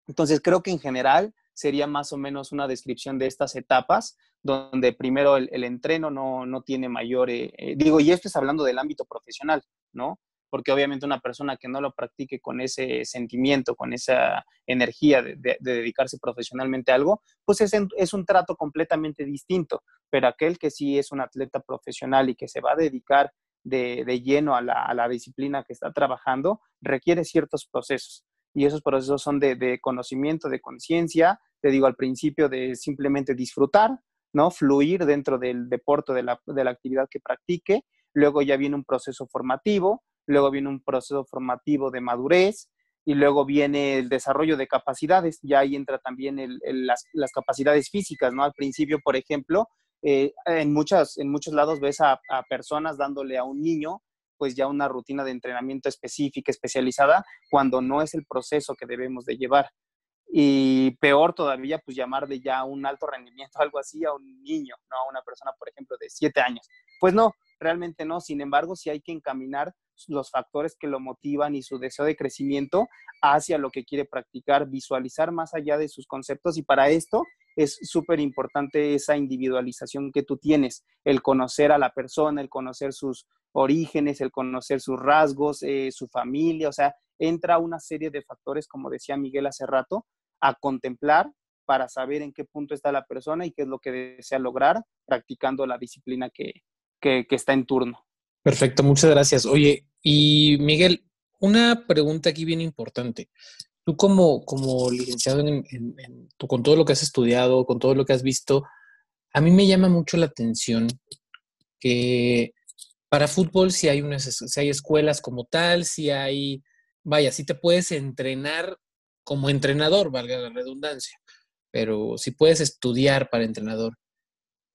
Entonces creo que en general sería más o menos una descripción de estas etapas, donde primero el, entreno no, tiene mayor, eh, eh, digo, y esto es hablando del ámbito profesional, ¿no? Porque obviamente una persona que no lo practique con ese sentimiento, con esa energía de, dedicarse profesionalmente a algo, pues es, es, un trato completamente distinto. Pero aquel que sí es un atleta profesional y que se va a dedicar de, lleno a la, a la disciplina que está trabajando, requiere ciertos procesos y esos procesos son de, conocimiento, de conciencia, te digo al principio de simplemente disfrutar, ¿no? Fluir dentro del deporte, de la, de la actividad que practique, luego ya viene un proceso formativo, luego viene un proceso formativo de madurez, y luego viene el desarrollo de capacidades, ya ahí entra también las, las, capacidades físicas, ¿no? Al principio, por ejemplo, eh, en, muchas, en muchos lados ves a, a, personas dándole a un niño pues ya una rutina de entrenamiento específica, especializada, cuando no es el proceso que debemos de llevar. Y peor todavía, pues llamarle ya un alto rendimiento, algo así, a un niño, ¿no? A una persona, por ejemplo, de siete años. Pues no, realmente no. Sin embargo, sí hay que encaminar los factores que lo motivan y su deseo de crecimiento hacia lo que quiere practicar, visualizar más allá de sus conceptos y para esto es súper importante esa individualización que tú tienes, el conocer a la persona, el conocer sus orígenes, el conocer sus rasgos, eh, su familia, o sea, entra una serie de factores, como decía Miguel hace rato, a contemplar para saber en qué punto está la persona y qué es lo que desea lograr practicando la disciplina que, que, está en turno. Perfecto, muchas gracias. Oye, y Miguel, una pregunta aquí bien importante. Tú como, como licenciado en, con todo lo que has estudiado, con todo lo que has visto, a mí me llama mucho la atención que para fútbol si hay, unas, si hay escuelas como tal, si hay, vaya, si te puedes entrenar como entrenador, valga la redundancia, pero si puedes estudiar para entrenador.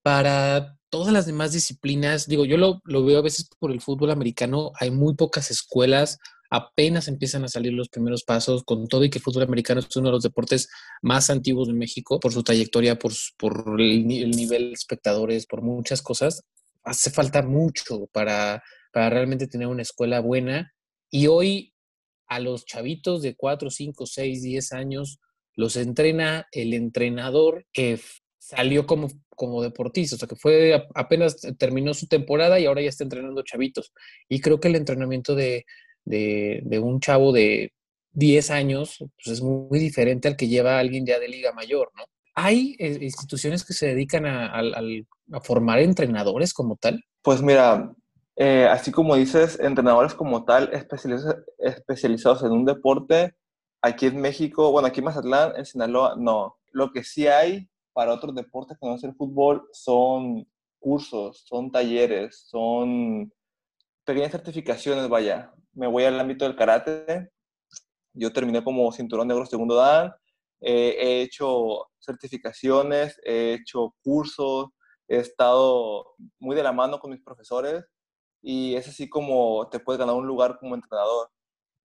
Para todas las demás disciplinas, digo, yo lo, lo veo a veces por el fútbol americano, hay muy pocas escuelas apenas empiezan a salir los primeros pasos, con todo y que el fútbol americano es uno de los deportes más antiguos de México por su trayectoria, por, por el, nivel de espectadores, por muchas cosas. Hace falta mucho para, para realmente tener una escuela buena. Y hoy a los chavitos de 4, 5, 6, 10 años los entrena el entrenador que salió como, como deportista, o sea, que fue apenas terminó su temporada y ahora ya está entrenando chavitos. Y creo que el entrenamiento de, de, un chavo de 10 años, pues es muy diferente al que lleva alguien ya de liga mayor, ¿no? ¿Hay eh, instituciones que se dedican a, formar entrenadores como tal? Pues mira, eh, así como dices, entrenadores como tal, especializados en un deporte, aquí en México, bueno, aquí en Mazatlán, en Sinaloa, no. Lo que sí hay para otros deportes que no es el fútbol son cursos, son talleres, son pequeñas certificaciones, vaya me voy al ámbito del karate. Yo terminé como cinturón negro segundo dan. Eh, he hecho certificaciones, he hecho cursos, he estado muy de la mano con mis profesores y es así como te puedes ganar un lugar como entrenador.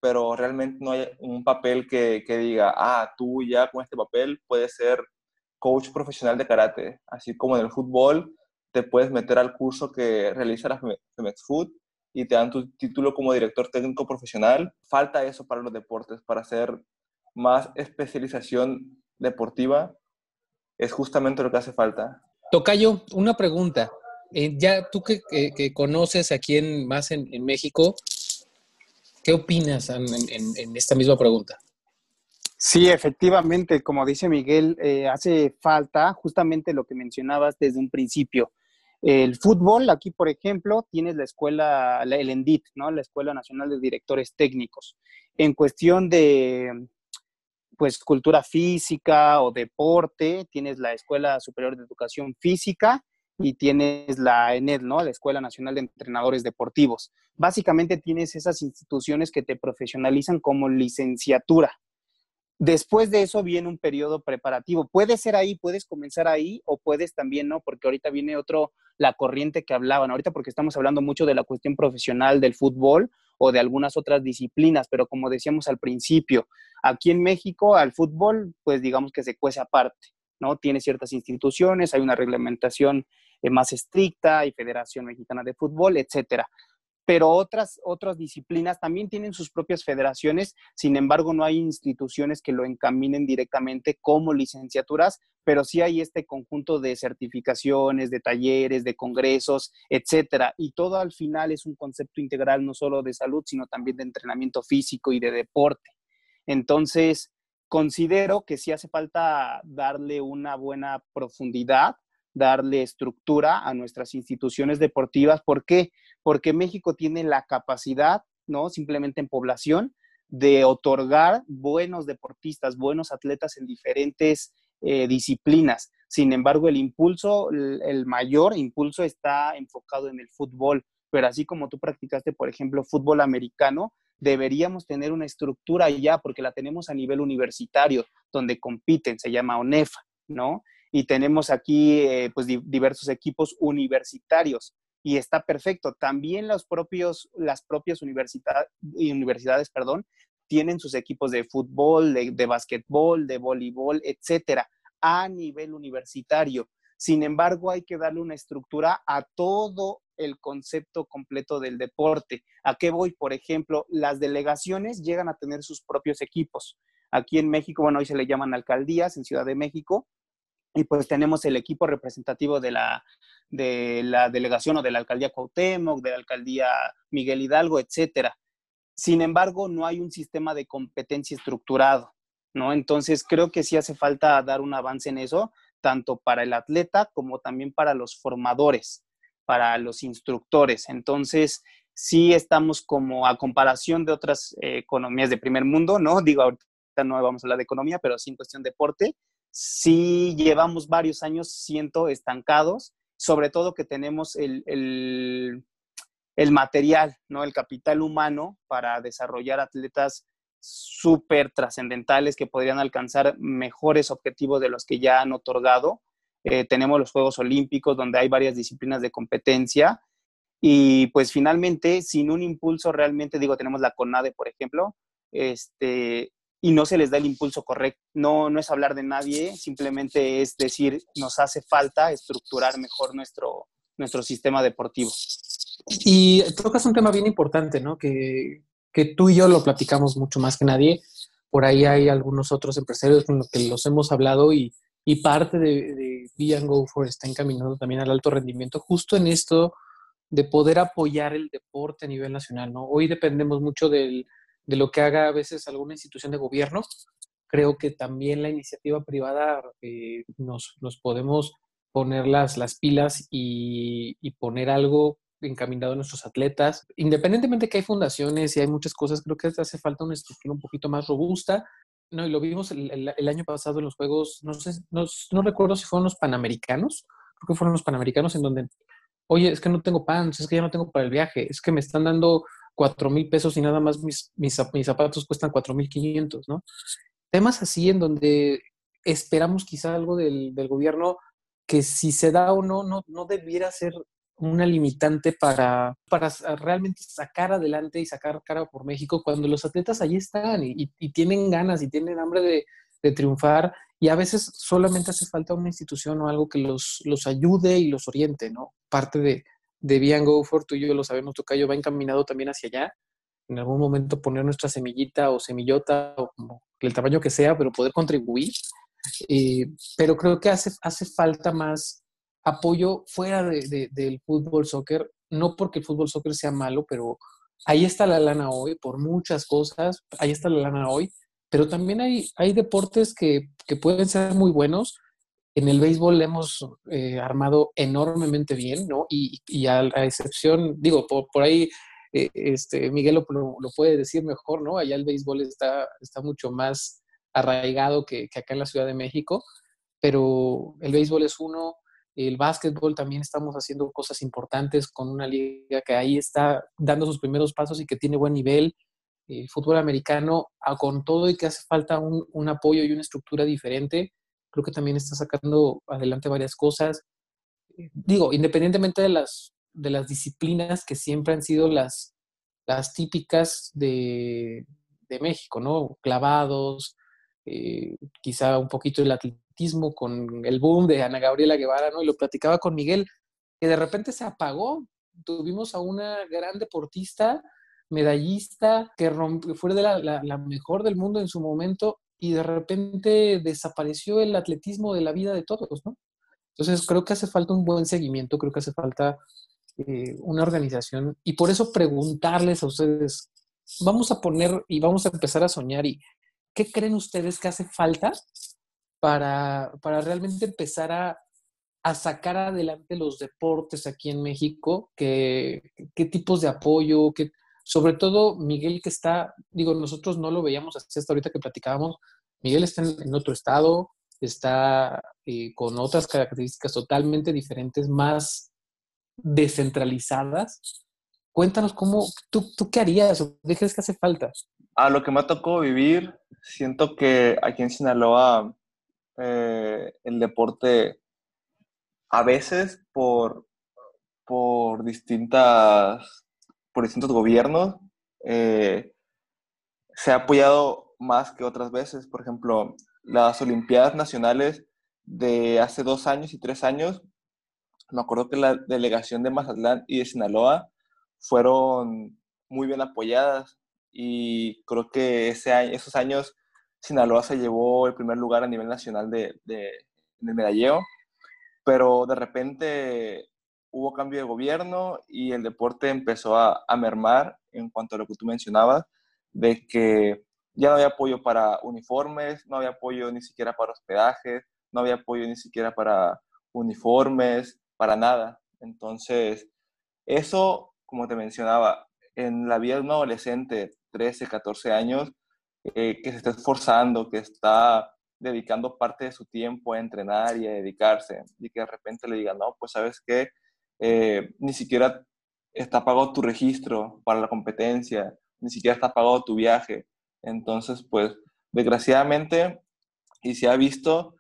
pero realmente no hay un papel que, que diga, ah, tú ya con este papel puedes ser coach profesional de karate, así como en el fútbol te puedes meter al curso que realiza la Femex Food y te dan tu título como director técnico profesional. Falta eso para los deportes, para hacer más especialización deportiva. Es justamente lo que hace falta. Tocayo, una pregunta. Eh, ya tú que, que, conoces aquí en, más en, México, ¿qué opinas en, esta misma pregunta? Sí, efectivamente, como dice Miguel, eh, hace falta justamente lo que mencionabas desde un principio. El fútbol, aquí por ejemplo, tienes la escuela, el ENDIT, ¿no? La Escuela Nacional de Directores Técnicos. En cuestión de, pues, cultura física o deporte, tienes la Escuela Superior de Educación Física y tienes la ENED, ¿no? La Escuela Nacional de Entrenadores Deportivos. Básicamente tienes esas instituciones que te profesionalizan como licenciatura. Después de eso viene un periodo preparativo. Puede ser ahí, puedes comenzar ahí o puedes también, ¿no? Porque ahorita viene otro, la corriente que hablaban, ahorita porque estamos hablando mucho de la cuestión profesional del fútbol o de algunas otras disciplinas, pero como decíamos al principio, aquí en México al fútbol, pues digamos que se cuece aparte, ¿no? Tiene ciertas instituciones, hay una reglamentación eh, más estricta, hay Federación Mexicana de Fútbol, etcétera pero otras, otras disciplinas también tienen sus propias federaciones, sin embargo no hay instituciones que lo encaminen directamente como licenciaturas, pero sí hay este conjunto de certificaciones, de talleres, de congresos, etcétera, y todo al final es un concepto integral no solo de salud, sino también de entrenamiento físico y de deporte. Entonces, considero que sí hace falta darle una buena profundidad darle estructura a nuestras instituciones deportivas. ¿Por qué? Porque México tiene la capacidad, ¿no? Simplemente en población, de otorgar buenos deportistas, buenos atletas en diferentes eh, disciplinas. Sin embargo, el impulso, el, mayor impulso está enfocado en el fútbol. Pero así como tú practicaste, por ejemplo, fútbol americano, deberíamos tener una estructura ya, porque la tenemos a nivel universitario, donde compiten, se llama ONEFA, ¿no? y tenemos aquí eh, pues diversos equipos universitarios y está perfecto. También los propios, las propias universidades perdón, tienen sus equipos de fútbol, de, de básquetbol, de voleibol, etcétera, a nivel universitario. Sin embargo, hay que darle una estructura a todo el concepto completo del deporte. ¿A qué voy? Por ejemplo, las delegaciones llegan a tener sus propios equipos. Aquí en México, bueno, hoy se le llaman alcaldías en Ciudad de México, y pues tenemos el equipo representativo de la, de la delegación o de la alcaldía Cuauhtémoc, de la alcaldía Miguel Hidalgo, etcétera. Sin embargo, no hay un sistema de competencia estructurado, ¿no? Entonces, creo que sí hace falta dar un avance en eso, tanto para el atleta como también para los formadores, para los instructores. Entonces, sí estamos como a comparación de otras eh, economías de primer mundo, ¿no? Digo, ahorita no vamos a hablar de economía, pero sí en cuestión de deporte, sí llevamos varios años, siento, estancados, sobre todo que tenemos el, el, material, ¿no? el capital humano para desarrollar atletas súper trascendentales que podrían alcanzar mejores objetivos de los que ya han otorgado. Eh, tenemos los Juegos Olímpicos donde hay varias disciplinas de competencia y pues finalmente sin un impulso realmente, digo, tenemos la CONADE, por ejemplo, este, y no se les da el impulso correcto. No, no es hablar de nadie, simplemente es decir, nos hace falta estructurar mejor nuestro, nuestro sistema deportivo. Y tocas un tema bien importante, ¿no? Que, que tú y yo lo platicamos mucho más que nadie. Por ahí hay algunos otros empresarios con los que los hemos hablado y, y parte de, de Be Go For está encaminado también al alto rendimiento, justo en esto de poder apoyar el deporte a nivel nacional, ¿no? Hoy dependemos mucho del, de lo que haga a veces alguna institución de gobierno. Creo que también la iniciativa privada eh, nos, podemos poner las, las pilas y, poner algo encaminado a nuestros atletas. Independientemente que hay fundaciones y hay muchas cosas, creo que hace falta una estructura un poquito más robusta. No, y lo vimos el, año pasado en los Juegos, no sé, no, no, recuerdo si fueron los Panamericanos, creo que fueron los Panamericanos en donde, oye, es que no tengo pants, es que ya no tengo para el viaje, es que me están dando cuatro mil pesos y nada más mis, mis, zapatos cuestan cuatro mil quinientos, ¿no? Temas así en donde esperamos quizá algo del, del, gobierno que si se da o no, no, no debiera ser una limitante para, para realmente sacar adelante y sacar cara por México cuando los atletas allí están y, tienen ganas y tienen hambre de, triunfar y a veces solamente hace falta una institución o algo que los, los ayude y los oriente, ¿no? Parte de, de Be Go For, tú y yo lo sabemos, Tocayo, va encaminado también hacia allá. En algún momento poner nuestra semillita o semillota o el tamaño que sea, pero poder contribuir. Eh, pero creo que hace, hace falta más apoyo fuera de, del fútbol soccer, no porque el fútbol soccer sea malo, pero ahí está la lana hoy por muchas cosas, ahí está la lana hoy, pero también hay, hay deportes que, que pueden ser muy buenos. En el béisbol hemos eh, armado enormemente bien, ¿no? Y, a, excepción, digo, por, ahí eh, este, Miguel lo, puede decir mejor, ¿no? Allá el béisbol está, está mucho más arraigado que, que acá en la Ciudad de México, pero el béisbol es uno, el básquetbol también estamos haciendo cosas importantes con una liga que ahí está dando sus primeros pasos y que tiene buen nivel. El fútbol americano, con todo y que hace falta un, apoyo y una estructura diferente, creo que también está sacando adelante varias cosas. Eh, digo, independientemente de las, de las disciplinas que siempre han sido las, las típicas de, de México, ¿no? Clavados, eh, quizá un poquito el atletismo con el boom de Ana Gabriela Guevara, ¿no? Y lo platicaba con Miguel, que de repente se apagó. Tuvimos a una gran deportista, medallista, que fue de la, mejor del mundo en su momento y de repente desapareció el atletismo de la vida de todos, ¿no? Entonces creo que hace falta un buen seguimiento, creo que hace falta eh, una organización y por eso preguntarles a ustedes, vamos a poner y vamos a empezar a soñar y ¿qué creen ustedes que hace falta para, realmente empezar a, sacar adelante los deportes aquí en México? ¿Qué, qué tipos de apoyo? Sobre todo Miguel que está, digo, nosotros no lo veíamos así hasta ahorita que platicábamos, Miguel está en, otro estado, está eh, con otras características totalmente diferentes, más descentralizadas. Cuéntanos cómo, tú, tú qué harías que hace falta a lo que me ha tocado vivir, siento que aquí en Sinaloa eh, el deporte a veces por, por distintas por distintos gobiernos eh, se ha apoyado más que otras veces. Por ejemplo, las Olimpiadas Nacionales de hace dos años y tres años, me acuerdo que la delegación de Mazatlán y de Sinaloa fueron muy bien apoyadas y creo que ese año, esos años Sinaloa se llevó el primer lugar a nivel nacional de, de, medalleo, pero de repente hubo cambio de gobierno y el deporte empezó a, a, mermar en cuanto a lo que tú mencionabas, de que ya no había apoyo para uniformes, no había apoyo ni siquiera para hospedajes, no había apoyo ni siquiera para uniformes, para nada. Entonces, eso, como te mencionaba, en la vida de un adolescente 13, 14 años, eh, que se está esforzando, que está dedicando parte de su tiempo a entrenar y a dedicarse, y que de repente le digan, no, pues sabes qué, eh, ni siquiera está pagado tu registro para la competencia, ni siquiera está pagado tu viaje. Entonces, pues, desgraciadamente, y se ha visto,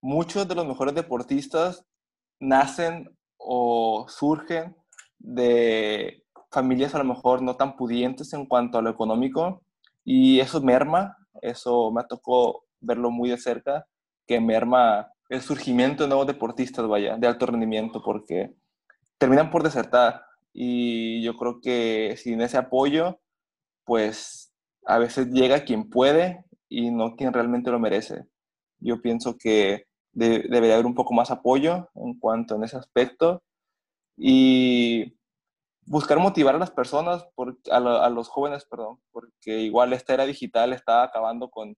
muchos de los mejores deportistas nacen o surgen de familias a lo mejor no tan pudientes en cuanto a lo económico y eso merma, eso me tocó verlo muy de cerca, que merma el surgimiento de nuevos deportistas, vaya, de alto rendimiento, porque terminan por desertar y yo creo que sin ese apoyo, pues a veces llega quien puede y no quien realmente lo merece. Yo pienso que debería haber un poco más apoyo en cuanto en ese aspecto y buscar motivar a las personas, por, a, los jóvenes, perdón, porque igual esta era digital está acabando con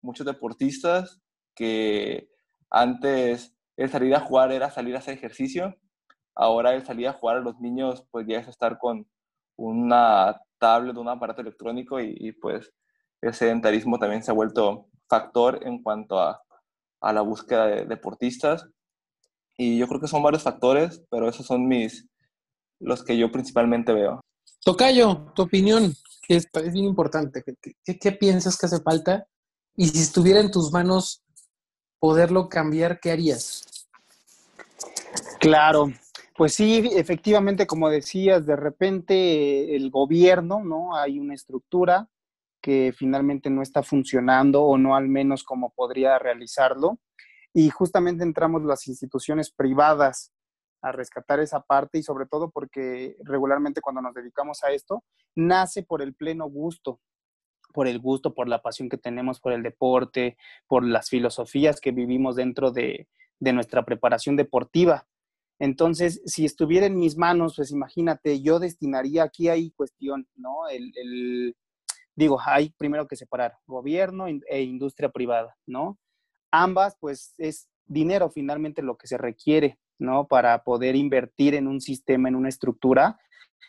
muchos deportistas que antes el salir a jugar era salir a hacer ejercicio, ahora el salir a jugar a los niños pues ya es estar con una tablet, un aparato electrónico y, pues el sedentarismo también se ha vuelto factor en cuanto a, a la búsqueda de deportistas. Y yo creo que son varios factores, pero esos son mis, los que yo principalmente veo. Tocayo, tu opinión, que es, bien importante. ¿Qué, piensas que hace falta? Y si estuviera en tus manos poderlo cambiar, ¿qué harías? Claro, Pues sí, efectivamente, como decías, de repente el gobierno, ¿no? Hay una estructura que finalmente no está funcionando o no al menos como podría realizarlo. Y justamente entramos las instituciones privadas a rescatar esa parte y sobre todo porque regularmente cuando nos dedicamos a esto, nace por el pleno gusto, por el gusto, por la pasión que tenemos por el deporte, por las filosofías que vivimos dentro de, de nuestra preparación deportiva. Entonces, si estuviera en mis manos, pues imagínate, yo destinaría, aquí hay cuestión, ¿no? El, digo, hay primero que separar gobierno e industria privada, ¿no? Ambas, pues es dinero finalmente lo que se requiere, ¿no? Para poder invertir en un sistema, en una estructura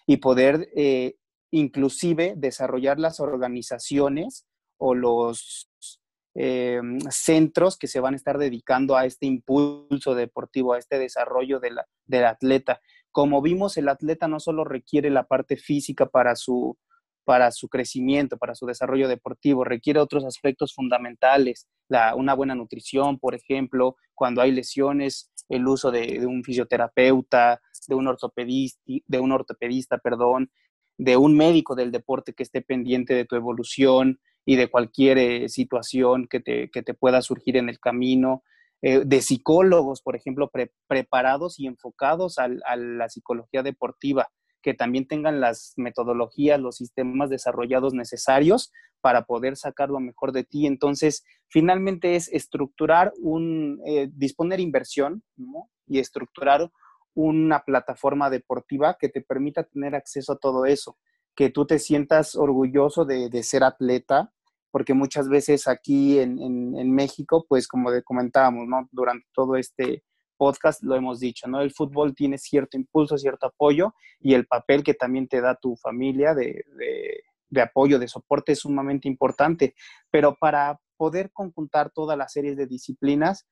y poder eh, inclusive desarrollar las organizaciones o los eh, centros que se van a estar dedicando a este impulso deportivo, a este desarrollo del atleta. Como vimos, el atleta no solo requiere la parte física para su, para su crecimiento, para su desarrollo deportivo, requiere otros aspectos fundamentales, una buena nutrición, por ejemplo, cuando hay lesiones, el uso de, de un fisioterapeuta, de un ortopedista, de un ortopedista, perdón, de un médico del deporte que esté pendiente de tu evolución, y de cualquier eh, situación que te, que te, pueda surgir en el camino, eh, de psicólogos, por ejemplo, preparados y enfocados a la psicología deportiva, que también tengan las metodologías, los sistemas desarrollados necesarios para poder sacar lo mejor de ti. Entonces, finalmente es estructurar un, eh, disponer inversión y estructurar una plataforma deportiva que te permita tener acceso a todo eso que tú te sientas orgulloso de, ser atleta, porque muchas veces aquí en, México, pues como comentábamos, ¿no? Durante todo este podcast lo hemos dicho, ¿no? El fútbol tiene cierto impulso, cierto apoyo y el papel que también te da tu familia de, de apoyo, de soporte es sumamente importante, pero para poder conjuntar todas las series de disciplinas,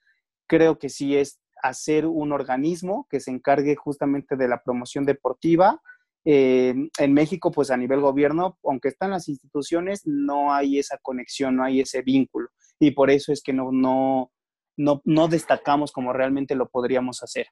creo que sí es hacer un organismo que se encargue justamente de la promoción deportiva, eh, en México, pues a nivel gobierno, aunque están las instituciones, no hay esa conexión, no hay ese vínculo. Y por eso es que no, no, no, no destacamos como realmente lo podríamos hacer.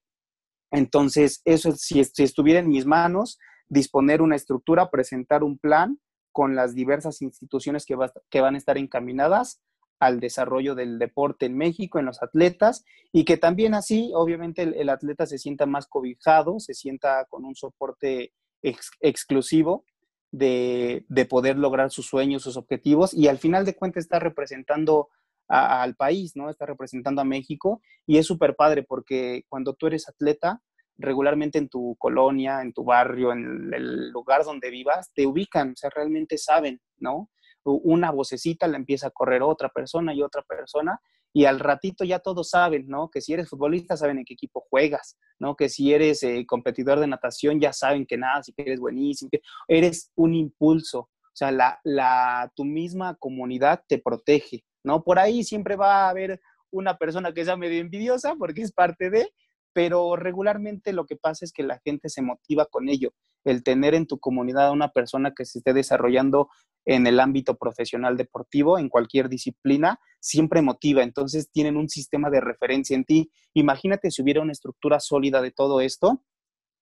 Entonces, eso, si, si estuviera en mis manos, disponer una estructura, presentar un plan con las diversas instituciones que, que van a estar encaminadas al desarrollo del deporte en México, en los atletas, y que también así, obviamente, el atleta se sienta más cobijado, se sienta con un soporte exclusivo de, poder lograr sus sueños, sus objetivos y al final de cuentas está representando al país, ¿no? Está representando a México y es súper padre porque cuando tú eres atleta, regularmente en tu colonia, en tu barrio, en el lugar donde vivas, te ubican, o sea, realmente saben, ¿no? Una vocecita la empieza a correr otra persona y otra persona y al ratito ya todos saben, ¿no? Que si eres futbolista saben en qué equipo juegas, ¿no? Que si eres eh, competidor de natación ya saben que nada, si que eres buenísimo, que eres un impulso, o sea, la, la, tu misma comunidad te protege, ¿no? Por ahí siempre va a haber una persona que sea medio envidiosa porque es parte de, pero regularmente lo que pasa es que la gente se motiva con ello. El tener en tu comunidad a una persona que se esté desarrollando en el ámbito profesional deportivo, en cualquier disciplina, siempre motiva. Entonces tienen un sistema de referencia en ti. Imagínate si hubiera una estructura sólida de todo esto,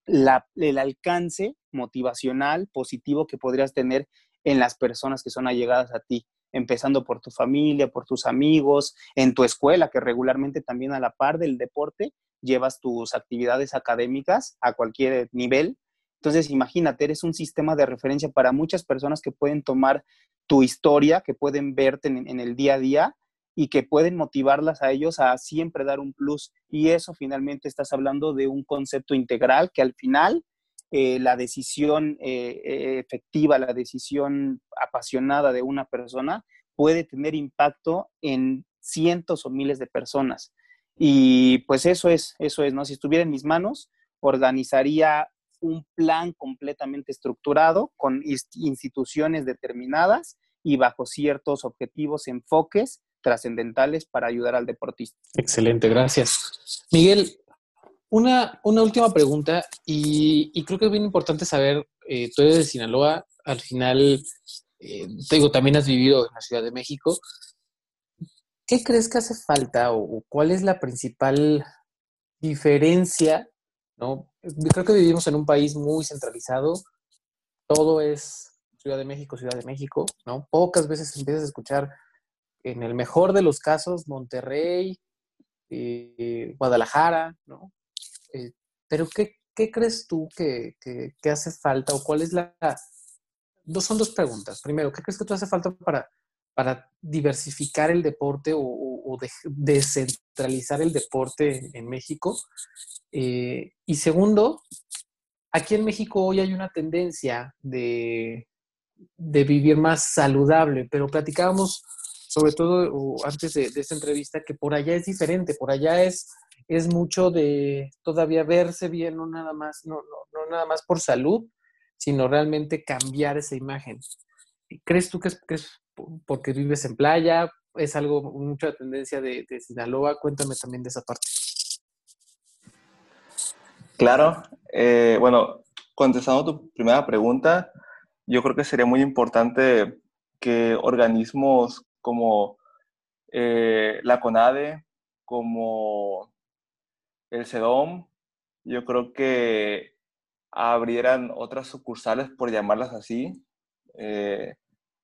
el alcance motivacional positivo que podrías tener en las personas que son allegadas a ti, empezando por tu familia, por tus amigos, en tu escuela, que regularmente también a la par del deporte llevas tus actividades académicas a cualquier nivel entonces, imagínate, eres un sistema de referencia para muchas personas que pueden tomar tu historia, que pueden verte en, el día a día y que pueden motivarlas a ellos a siempre dar un plus. Y eso finalmente estás hablando de un concepto integral que al final eh, la decisión eh, eh, efectiva, la decisión apasionada de una persona puede tener impacto en cientos o miles de personas. Y pues eso es, eso es, ¿no? Si estuviera en mis manos, organizaría un plan completamente estructurado con instituciones determinadas y bajo ciertos objetivos, enfoques trascendentales para ayudar al deportista. Excelente, gracias. Miguel, una, una última pregunta y, creo que es bien importante saber, eh, tú eres de Sinaloa, al final, eh, te digo, también has vivido en la Ciudad de México. ¿Qué crees que hace falta o cuál es la principal diferencia ¿no? creo que vivimos en un país muy centralizado. Todo es Ciudad de México, Ciudad de México, ¿no? Pocas veces empiezas a escuchar, en el mejor de los casos, Monterrey, eh, Guadalajara, ¿no? Eh, pero ¿qué, ¿qué, crees tú que, que, hace falta o cuál es la... Dos, son dos preguntas. Primero, ¿qué crees que tú hace falta para, para diversificar el deporte o, descentralizar el deporte en México? Eh, y segundo, aquí en México hoy hay una tendencia de, de vivir más saludable, pero platicábamos sobre todo antes de, esta entrevista que por allá es diferente, por allá es, es mucho de todavía verse bien, no nada más, no, no, no nada más por salud, sino realmente cambiar esa imagen. ¿Crees tú que que es porque vives en playa? ¿Es algo, mucha tendencia de, de Sinaloa? Cuéntame también de esa parte. Claro, eh, bueno, contestando tu primera pregunta, yo creo que sería muy importante que organismos como eh, la CONADE, como el CEDOM, yo creo que abrieran otras sucursales, por llamarlas así, eh,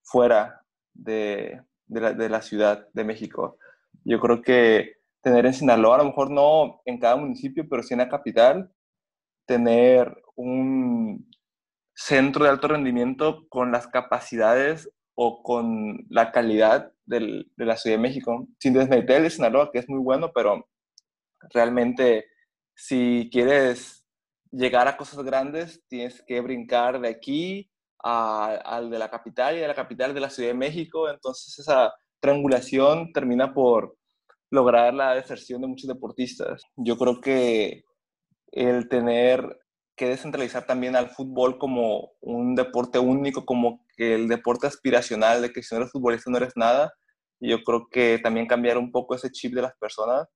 fuera de, la, de, la, Ciudad de México. Yo creo que tener en Sinaloa, a lo mejor no en cada municipio, pero sí en la capital, tener un centro de alto rendimiento con las capacidades o con la calidad del, de la Ciudad de México. Sin desmeritar el de Sinaloa, que es muy bueno, pero realmente si quieres llegar a cosas grandes, tienes que brincar de aquí al de la capital y de la capital de la Ciudad de México. Entonces esa triangulación termina por lograr la deserción de muchos deportistas. Yo creo que el tener que descentralizar también al fútbol como un deporte único, como que el deporte aspiracional de que si no eres futbolista no eres nada. Yo creo que también cambiar un poco ese chip de las personas,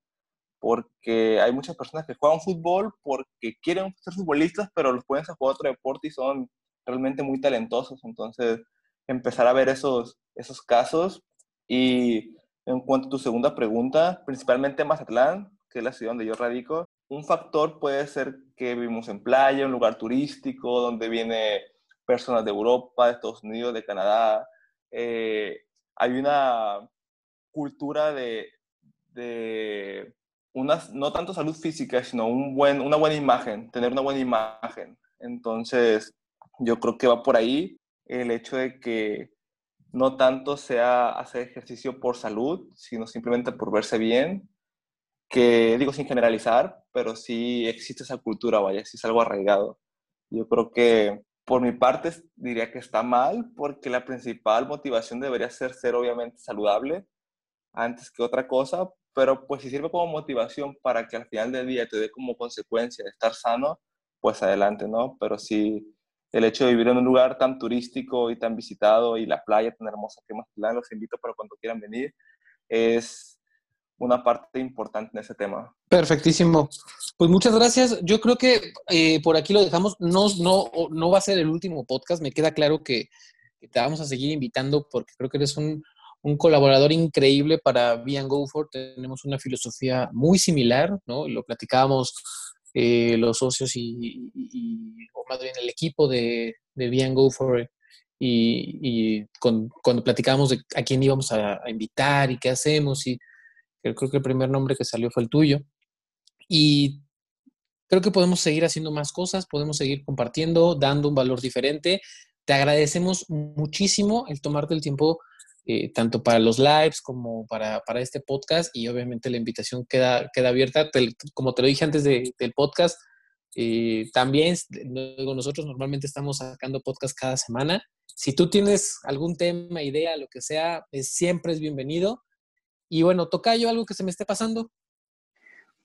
porque hay muchas personas que juegan fútbol porque quieren ser futbolistas, pero los pueden jugar otro deporte y son realmente muy talentosos. Entonces, empezar a ver esos, esos casos. Y en cuanto a tu segunda pregunta, principalmente Mazatlán, que es la ciudad donde yo radico, un factor puede ser que vivimos en playa, un lugar turístico, donde viene personas de Europa, de Estados Unidos, de Canadá. Eh, hay una cultura de, de no tanto salud física, sino un buen, una buena imagen, tener una buena imagen. Entonces, yo creo que va por ahí el hecho de que no tanto sea hacer ejercicio por salud, sino simplemente por verse bien, que digo sin generalizar, pero sí existe esa cultura, vaya, sí es algo arraigado. Yo creo que por mi parte diría que está mal, porque la principal motivación debería ser ser obviamente saludable antes que otra cosa, pero pues si sirve como motivación para que al final del día te dé como consecuencia estar sano, pues adelante, ¿no? Pero sí, el hecho de vivir en un lugar tan turístico y tan visitado y la playa tan hermosa que más los invito para cuando quieran venir, es una parte importante en ese tema. Perfectísimo. Pues muchas gracias. Yo creo que eh, por aquí lo dejamos. No, no, no va a ser el último podcast. Me queda claro que, te vamos a seguir invitando porque creo que eres un, colaborador increíble para Be Go For. Tenemos una filosofía muy similar, ¿no? Lo platicábamos eh, los socios y, o más bien el equipo de, de Go For y, cuando platicábamos de a quién íbamos a, a invitar y qué hacemos y Creo que el primer nombre que salió fue el tuyo. Y creo que podemos seguir haciendo más cosas, podemos seguir compartiendo, dando un valor diferente. Te agradecemos muchísimo el tomarte el tiempo, eh, tanto para los lives como para, este podcast. Y obviamente la invitación queda, queda abierta. como te lo dije antes del podcast, eh, también nosotros normalmente estamos sacando podcast cada semana. Si tú tienes algún tema, idea, lo que sea, siempre es bienvenido. Y bueno, toca yo algo que se me esté pasando.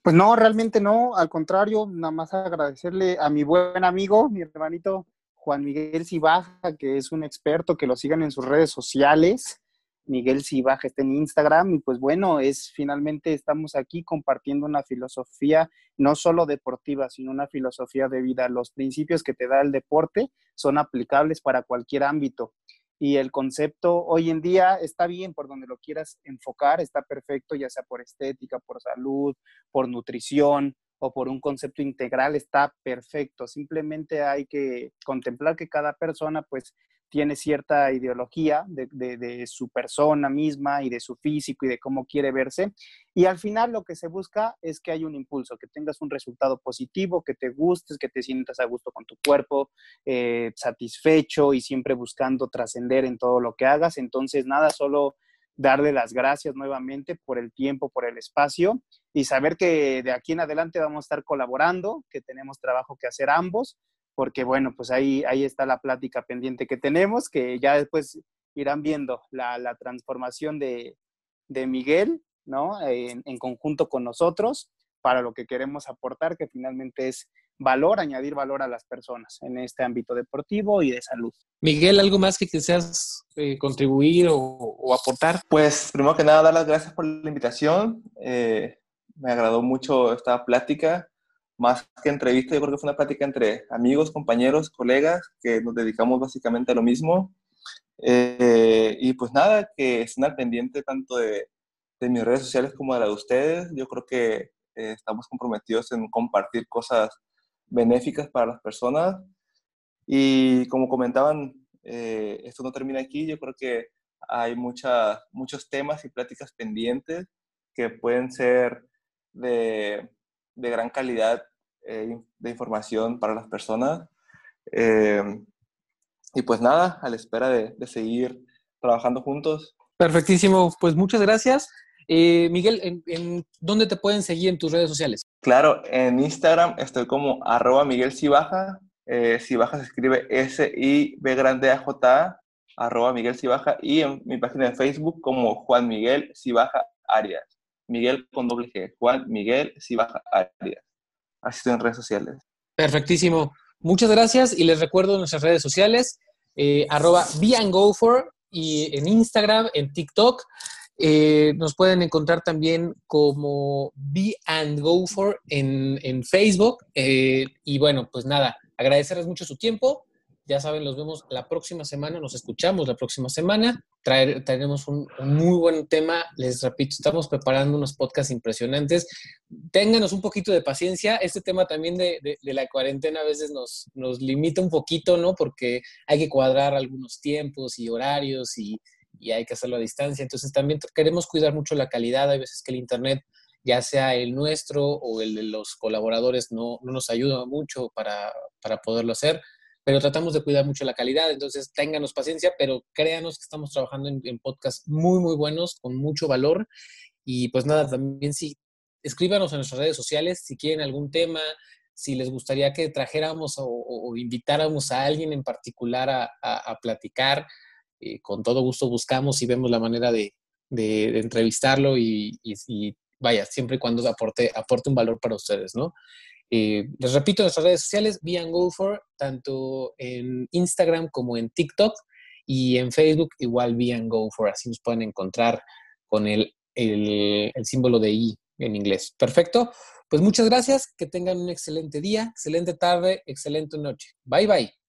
Pues no, realmente no, al contrario, nada más agradecerle a mi buen amigo, mi hermanito Juan Miguel Cibaja, que es un experto, que lo sigan en sus redes sociales. Miguel Cibaja está en Instagram y pues bueno, es finalmente estamos aquí compartiendo una filosofía no solo deportiva, sino una filosofía de vida. Los principios que te da el deporte son aplicables para cualquier ámbito y el concepto hoy en día está bien por donde lo quieras enfocar, está perfecto, ya sea por estética, por salud, por nutrición o por un concepto integral está perfecto. Simplemente hay que contemplar que cada persona pues tiene cierta ideología de, su persona misma y de su físico y de cómo quiere verse. Y al final lo que se busca es que haya un impulso, que tengas un resultado positivo, que te gustes, que te sientas a gusto con tu cuerpo, eh, satisfecho y siempre buscando trascender en todo lo que hagas. Entonces, nada, solo darle las gracias nuevamente por el tiempo, por el espacio y saber que de aquí en adelante vamos a estar colaborando, que tenemos trabajo que hacer ambos porque bueno, pues ahí, ahí está la plática pendiente que tenemos, que ya después irán viendo la, la transformación de, de, Miguel, ¿no? En, en, conjunto con nosotros para lo que queremos aportar, que finalmente es valor, añadir valor a las personas en este ámbito deportivo y de salud. Miguel, ¿algo más que quisieras eh, contribuir o, o, aportar? Pues primero que nada, dar las gracias por la invitación. Eh, me agradó mucho esta plática más que entrevista, yo creo que fue una plática entre amigos, compañeros, colegas, que nos dedicamos básicamente a lo mismo. Eh, y pues nada, que estén al pendiente tanto de, de, mis redes sociales como de la de ustedes. Yo creo que eh, estamos comprometidos en compartir cosas benéficas para las personas. Y como comentaban, eh, esto no termina aquí. Yo creo que hay mucha, muchos temas y pláticas pendientes que pueden ser de de gran calidad eh, de información para las personas. Eh, y pues nada, a la espera de, seguir trabajando juntos. Perfectísimo, pues muchas gracias. Eh, Miguel, ¿en, dónde te pueden seguir en tus redes sociales? Claro, en Instagram estoy como arroba Miguel Cibaja. Cibaja se escribe S-I-B grande A-J-A, arroba Miguel Cibaja. Y en mi página de Facebook como Juan Miguel Cibaja Arias. Miguel con doble G. Juan Miguel Cibaja Arias. Así estoy en redes sociales. Perfectísimo. Muchas gracias y les recuerdo nuestras redes sociales, eh, arroba for y en Instagram, en TikTok. Eh, nos pueden encontrar también como Be and Go for en, en Facebook. Eh, y bueno, pues nada, agradecerles mucho su tiempo. Ya saben, los vemos la próxima semana, nos escuchamos la próxima semana. Traer, traeremos un, muy buen tema. Les repito, estamos preparando unos podcasts impresionantes. Ténganos un poquito de paciencia. Este tema también de, la cuarentena a veces nos, limita un poquito, ¿no? Porque hay que cuadrar algunos tiempos y horarios y, hay que hacerlo a distancia. Entonces también queremos cuidar mucho la calidad. Hay veces que el Internet ya sea el nuestro o el de los colaboradores, no, no nos ayuda mucho para poderlo hacer pero tratamos de cuidar mucho la calidad, entonces ténganos paciencia, pero créanos que estamos trabajando en, podcasts muy, muy buenos, con mucho valor. Y pues nada, también sí, escríbanos en nuestras redes sociales si quieren algún tema, si les gustaría que trajéramos o, invitáramos a alguien en particular a, platicar, eh, con todo gusto buscamos y vemos la manera de, entrevistarlo y, y, vaya, siempre y cuando aporte, aporte un valor para ustedes, ¿no? Eh, les repito, nuestras redes sociales, Be Go For, tanto en Instagram como en TikTok y en Facebook igual Be Go For, así nos pueden encontrar con el, el símbolo de I en inglés. Perfecto. Pues muchas gracias, que tengan un excelente día, excelente tarde, excelente noche. Bye bye.